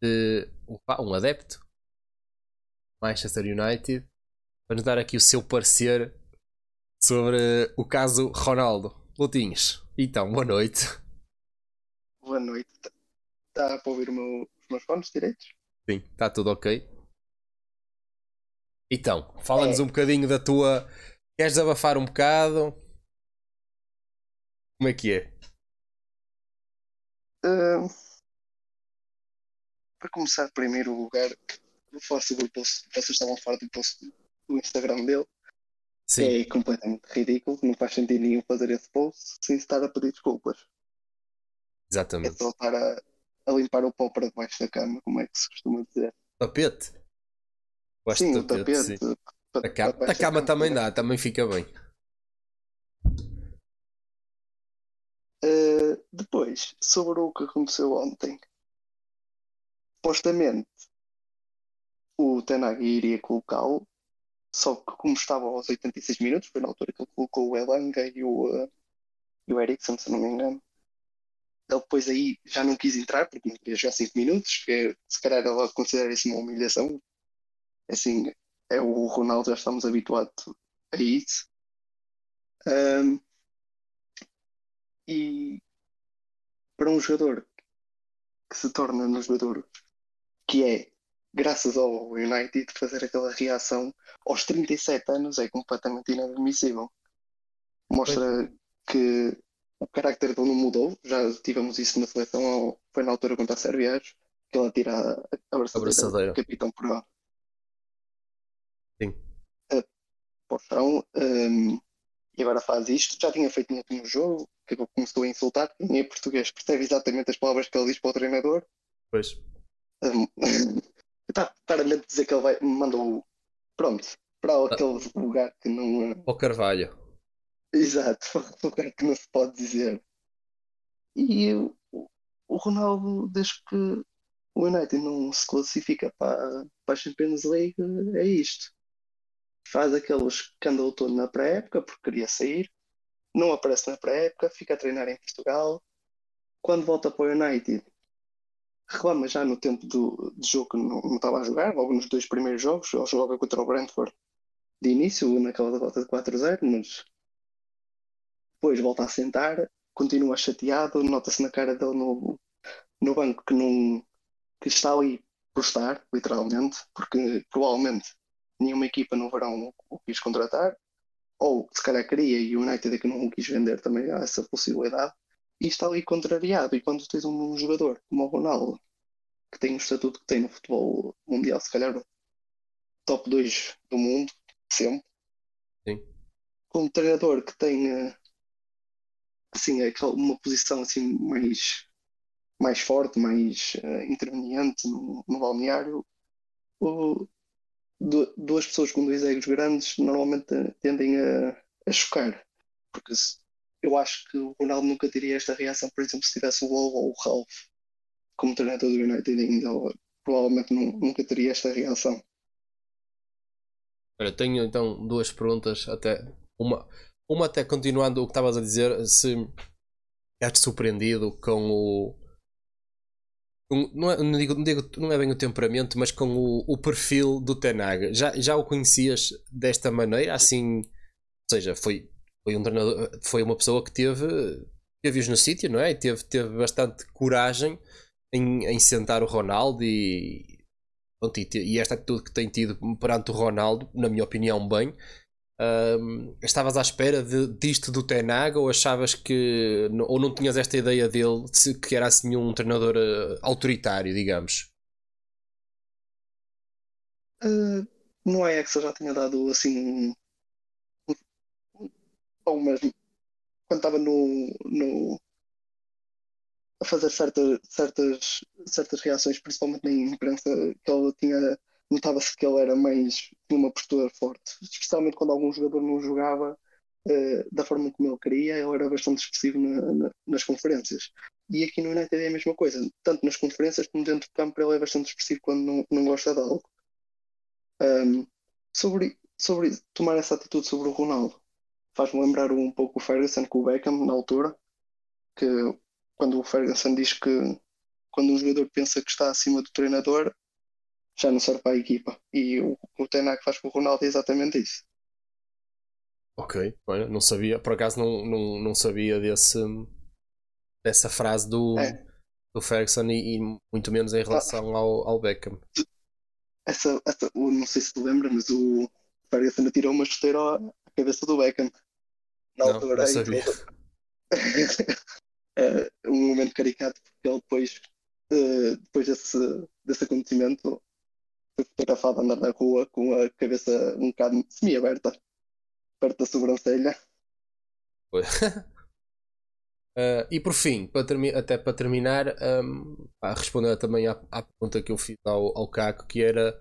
de um, pá, um adepto Manchester United para nos dar aqui o seu parecer sobre o caso Ronaldo. Lutinhos, então, boa noite. Boa noite. Está para ouvir meu, os meus fones direitos? Sim, está tudo ok. Então, fala-nos é. um bocadinho da tua. Queres abafar um bocado? Como é que é? Uh, para começar, primeiro lugar, vou falar sobre o post. Vocês estavam a falar do post o Instagram dele. Sim. É completamente ridículo, não faz sentido nenhum fazer esse post sem estar a pedir desculpas. Exatamente. É só a, limpar o pó para debaixo da cama, como é que se costuma dizer. Tapete? Gosto sim, o tapete. Sim. a cama, a cama também dá, também fica bem. Uh, depois, sobre o que aconteceu ontem, supostamente o Tenagi iria colocá-lo só que como estava aos 86 minutos, foi na altura que ele colocou o Elanga e o, uh, e o Ericsson, se não me engano. Ele depois aí já não quis entrar, porque não queria jogar 5 minutos, que se calhar ela considera isso uma humilhação. Assim, é o Ronaldo, já estamos habituados a isso. Um, e para um jogador que se torna um jogador que é graças ao United, fazer aquela reação aos 37 anos é completamente inadmissível. Mostra que o carácter dele não mudou, já tivemos isso na seleção, foi na altura contra a Sérvia, que ele atira a abraçadeira, do capitão por lá. Sim. Uh, um, e agora faz isto. Já tinha feito no último jogo, que começou a insultar, quem é português percebe exatamente as palavras que ele diz para o treinador. Pois. Um, Está tá claramente dizer que ele vai, mandou pronto para aquele lugar que não. é- Ao Carvalho. Exato, para um lugar que não se pode dizer. E o, o Ronaldo, desde que o United não se classifica para, para a Champions League, é isto. Faz aquele escândalo todo na pré-época porque queria sair, não aparece na pré-época, fica a treinar em Portugal. Quando volta para o United, reclama já no tempo do, de jogo que não, não estava a jogar, logo nos dois primeiros jogos. Ele jogava contra o Brentford de início, naquela derrota de 4-0, mas depois volta a sentar, continua chateado, nota-se na cara dele no, no banco que, não, que está ali por estar, literalmente, porque provavelmente nenhuma equipa no verão o quis contratar, ou se calhar queria e o United é que não o quis vender também há essa possibilidade, e está ali contrariado. E quando tens um jogador como o Ronaldo, que tem o estatuto que tem no futebol mundial, se calhar top 2 do mundo, sempre, Sim. com um treinador que tem eh, assim, uma posição assim mais, mais forte, mais eh, interveniente no, no balneário, o- du- duas pessoas com dois egos grandes normalmente tendem a, a chocar. Porque se- eu acho que o Ronaldo nunca teria esta reação, por exemplo, se tivesse o Lobo ou o Ralph como treinador do United ainda, provavelmente nu- nunca teria esta reação. Olha, tenho então duas perguntas, até uma, uma até continuando o que estavas a dizer, se ficaste surpreendido com o não, é, não, digo, não, digo- não é bem o temperamento, mas com o, o perfil do Tenaga. Já, já o conhecias desta maneira, assim, ou seja, foi, foi um treinador, foi uma pessoa que teve teve-os no sítio, não é? E teve, teve bastante coragem em, em sentar o Ronaldo e, Pronto, e, e esta atitude que tem tido perante o Ronaldo, na minha opinião, bem. Ahm, estavas à espera de, disto do Tenaga ou achavas que. ou não tinhas esta ideia dele de que era assim um treinador eh, autoritário, digamos? Uh, no Ajax eu já tinha dado assim um- um- algumas quando estava no, no a fazer certa, certas, certas reações, principalmente na imprensa, que ele tinha notava-se que ele era mais tinha uma postura forte, especialmente quando algum jogador não jogava uh, da forma como ele queria, ele era bastante expressivo na- na- nas conferências. E aqui no United é a mesma coisa, tanto nas conferências como dentro do campo, ele é bastante expressivo quando não, não gosta de algo. Um, sobre, sobre tomar essa atitude sobre o Ronaldo, faz-me lembrar um pouco o Ferguson com o Beckham na altura, que quando o Ferguson diz que quando um jogador pensa que está acima do treinador, já não serve para a equipa. E o, o Ten Hag faz com o Ronaldo é exatamente isso. Ok, olha, não sabia, por acaso não, não, não sabia desse, dessa frase do, É. do Ferguson e, e muito menos em relação ao, ao Beckham. Essa, essa, não sei se te lembra, mas o Ferguson atirou uma chuteira à cabeça do Beckham. Na Não, altura, não é um momento caricato porque ele depois, eh, depois desse, desse acontecimento foi fotografado a andar na rua com a cabeça um bocado semi-aberta perto da sobrancelha. Ah, e por fim, para até para terminar, ahm, pá, respondendo também à, à pergunta que eu fiz ao, ao Caco, que era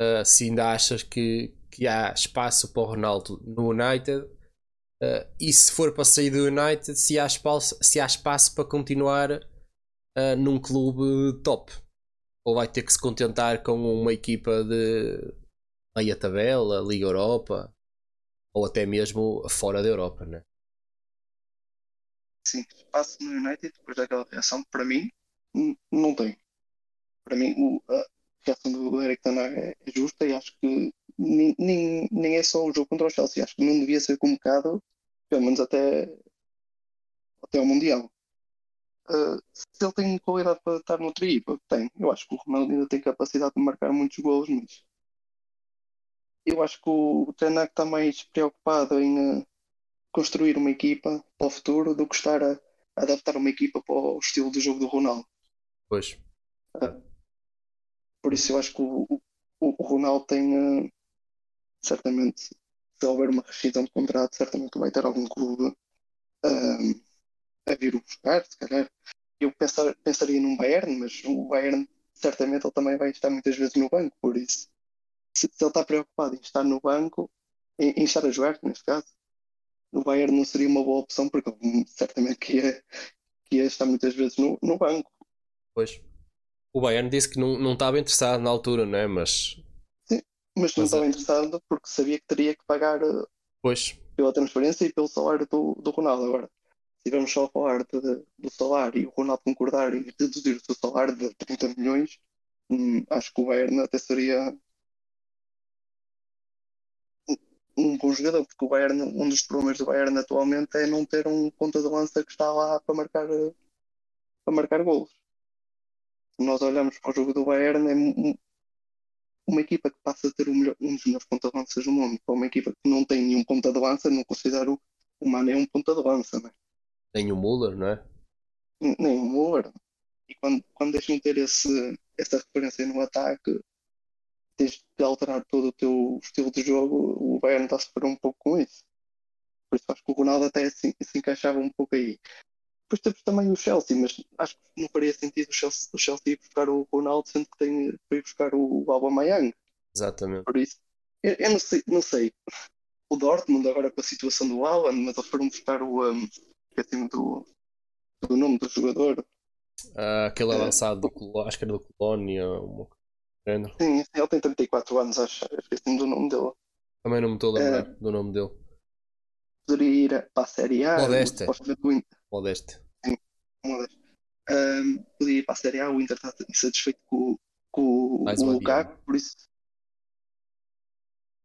ah, se ainda achas que, que há espaço para o Ronaldo no United ah, e se for para sair do United, se há espaço, se há espaço para continuar ah, num clube top ou vai ter que se contentar com uma equipa de meia tabela, Liga Europa ou até mesmo fora da Europa, né? Sim, espaço no United depois daquela reação, para mim, não tem. Para mim, o- a reação do Eric Ten Hag é é justa e acho que nem, nem, nem é só o jogo contra o Chelsea. Acho que não devia ser convocado, pelo menos até, até ao Mundial. Uh, se ele tem qualidade para estar noutra equipa, tem. Eu acho que o Ronaldo ainda tem capacidade de marcar muitos golos, mas eu acho que o Ten Hag está mais preocupado em uh, construir uma equipa para o futuro do que estar a, adaptar uma equipa para o estilo de jogo do Ronaldo. Pois. Por isso eu acho que o, o, o Ronaldo tem uh, certamente, se houver uma rescisão de contrato, certamente vai ter algum clube uh, a vir o buscar, se calhar. Eu pensar, pensaria num Bayern, mas o Bayern certamente ele também vai estar muitas vezes no banco, por isso. Se, se ele está preocupado em estar no banco, em, em estar a jogar, neste caso, o Bayern não seria uma boa opção, porque certamente que ia, que ia estar muitas vezes no, no banco. Pois. O Bayern disse que não, não estava interessado na altura, não é? Mas. Mas não estava é. interessado porque sabia que teria que pagar eh, Pois. pela transferência e pelo salário do, do Ronaldo. Agora, se vamos só a falar de- do salário e o Ronaldo concordar em reduzir o seu salário de 30 milhões, hum, acho que o Bayern até seria um- bom jogador, porque o Bayern, um dos problemas do Bayern atualmente é não ter um ponta de lança que está lá para marcar, eh, para marcar golos. Se nós olhamos para o jogo do Bayern, é uma equipa que passa a ter melhor- um dos melhores ponta de lanças do mundo, para uma equipa que não tem nenhum ponta de lança, não considero o Mané um ponta de lança, né? Nem o Müller, não é? Nem o Moura. E quando, quando deixam de ter esse, essa referência no ataque, tens de alterar todo o teu estilo de jogo, o Bayern está a sofrer um pouco com isso. Por isso acho que o Ronaldo até se, se encaixava um pouco aí. Depois temos também o Chelsea, mas acho que não faria sentido o Chelsea, o Chelsea ir buscar o Ronaldo, sendo que tem para ir buscar o Aubameyang. Exatamente. Por isso, eu, eu não sei, não sei. O Dortmund agora com a situação do Haaland, mas eles foram buscar o um, esqueci-me do, do nome do jogador. Ah, aquele É. avançado do Colo- acho que era do Colónia. uma género. Sim, ele tem 34 anos, acho. Esqueci-me do nome dele. Também não me estou a É. lembrar do nome dele. Poderia ir para a Série A. Modeste. supostamente Modeste. Modeste. Um, poderia ir para a Série A. O Inter está insatisfeito com, com Mais o Lukaku, por isso.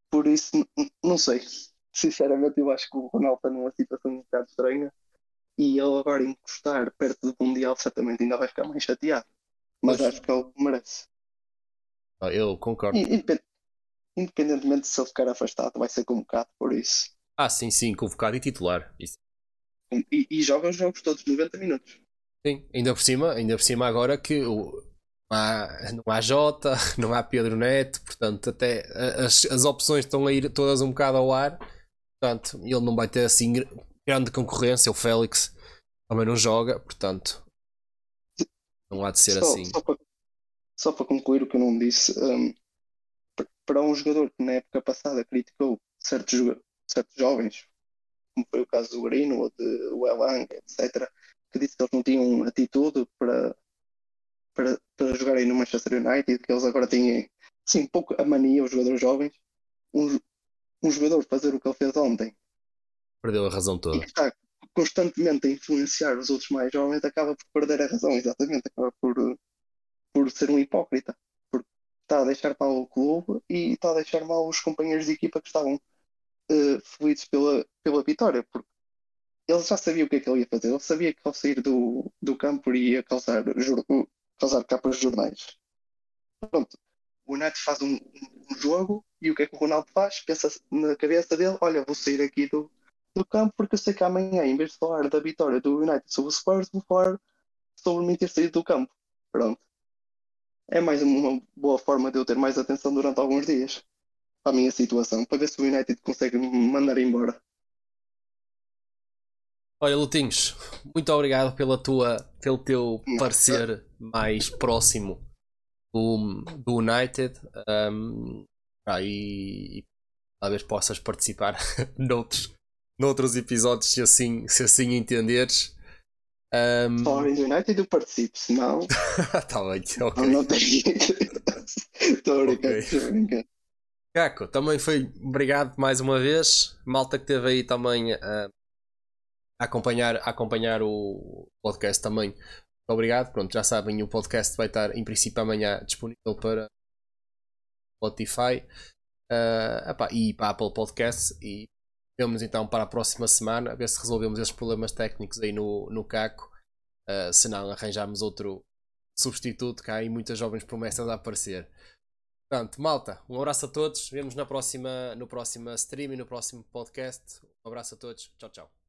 Por isso, não sei. Sinceramente, eu acho que o Ronaldo está numa situação um bocado estranha e ele agora encostar perto do Mundial certamente ainda vai ficar mais chateado. Mas Pois. acho que o que merece. Ah, eu concordo. Independ- Independentemente de se ele ficar afastado, vai ser convocado por isso. Ah, sim, sim, convocado e titular. Isso. E, e joga os jogos todos 90 minutos. Sim, ainda por cima, ainda por cima agora que o- não há, não há Jota, não há Pedro Neto, portanto até as, as opções estão a ir todas um bocado ao ar, portanto ele não vai ter assim gr- grande concorrência, o Félix também não joga, portanto não há de ser só, assim. Só para, só para concluir o que eu não disse, p- para um jogador que na época passada criticou certos, certos jovens, como foi o caso do Greenwood, o Elang, etc., que disse que eles não tinham atitude para, para, para jogarem no Manchester United, que eles agora têm sim, um pouco a mania, os jogadores jovens, um, um jogador fazer o que ele fez ontem Perdeu a razão e toda. que está constantemente a influenciar os outros mais jovens, acaba por perder a razão, exatamente, acaba por, por ser um hipócrita, porque está a deixar mal o clube e está a deixar mal os companheiros de equipa que estavam eh, felizes pela, pela vitória, porque ele já sabia o que é que ele ia fazer, ele sabia que ao sair do, do campo ia causar, causar capas de jornais. Pronto, o United faz um, um jogo e o que é que o Ronaldo faz? Pensa na cabeça dele: olha, vou sair aqui do, do campo porque eu sei que amanhã, em vez de falar da vitória do United sobre o Spurs, vou falar sobre mim ter saído do campo. Pronto. É mais uma boa forma de eu ter mais atenção durante alguns dias para a minha situação, para ver se o United consegue me mandar embora. Olha, Lutinhos, muito obrigado pela tua, pelo teu parecer mais próximo do, do United. Um, e, e talvez possas participar noutros, noutros episódios se assim, se assim entenderes. Um, do United eu participo, senão tá bem, ok. não, não tenho. Estou a brincar, estou a brincar. Caco, também foi obrigado mais uma vez. Malta que esteve aí também ah, a acompanhar, a acompanhar o podcast também. Muito obrigado. Pronto, já sabem, o podcast vai estar em princípio amanhã disponível para Spotify ah, epá, e para Apple Podcasts. E vemos então para a próxima semana a ver se resolvemos esses problemas técnicos aí no, no Caco. Ah, se não, arranjarmos outro substituto, que há aí muitas jovens promessas a aparecer. Portanto, malta, um abraço a todos. Vemos na próxima, no próximo stream e no próximo podcast. Um abraço a todos. Tchau, tchau.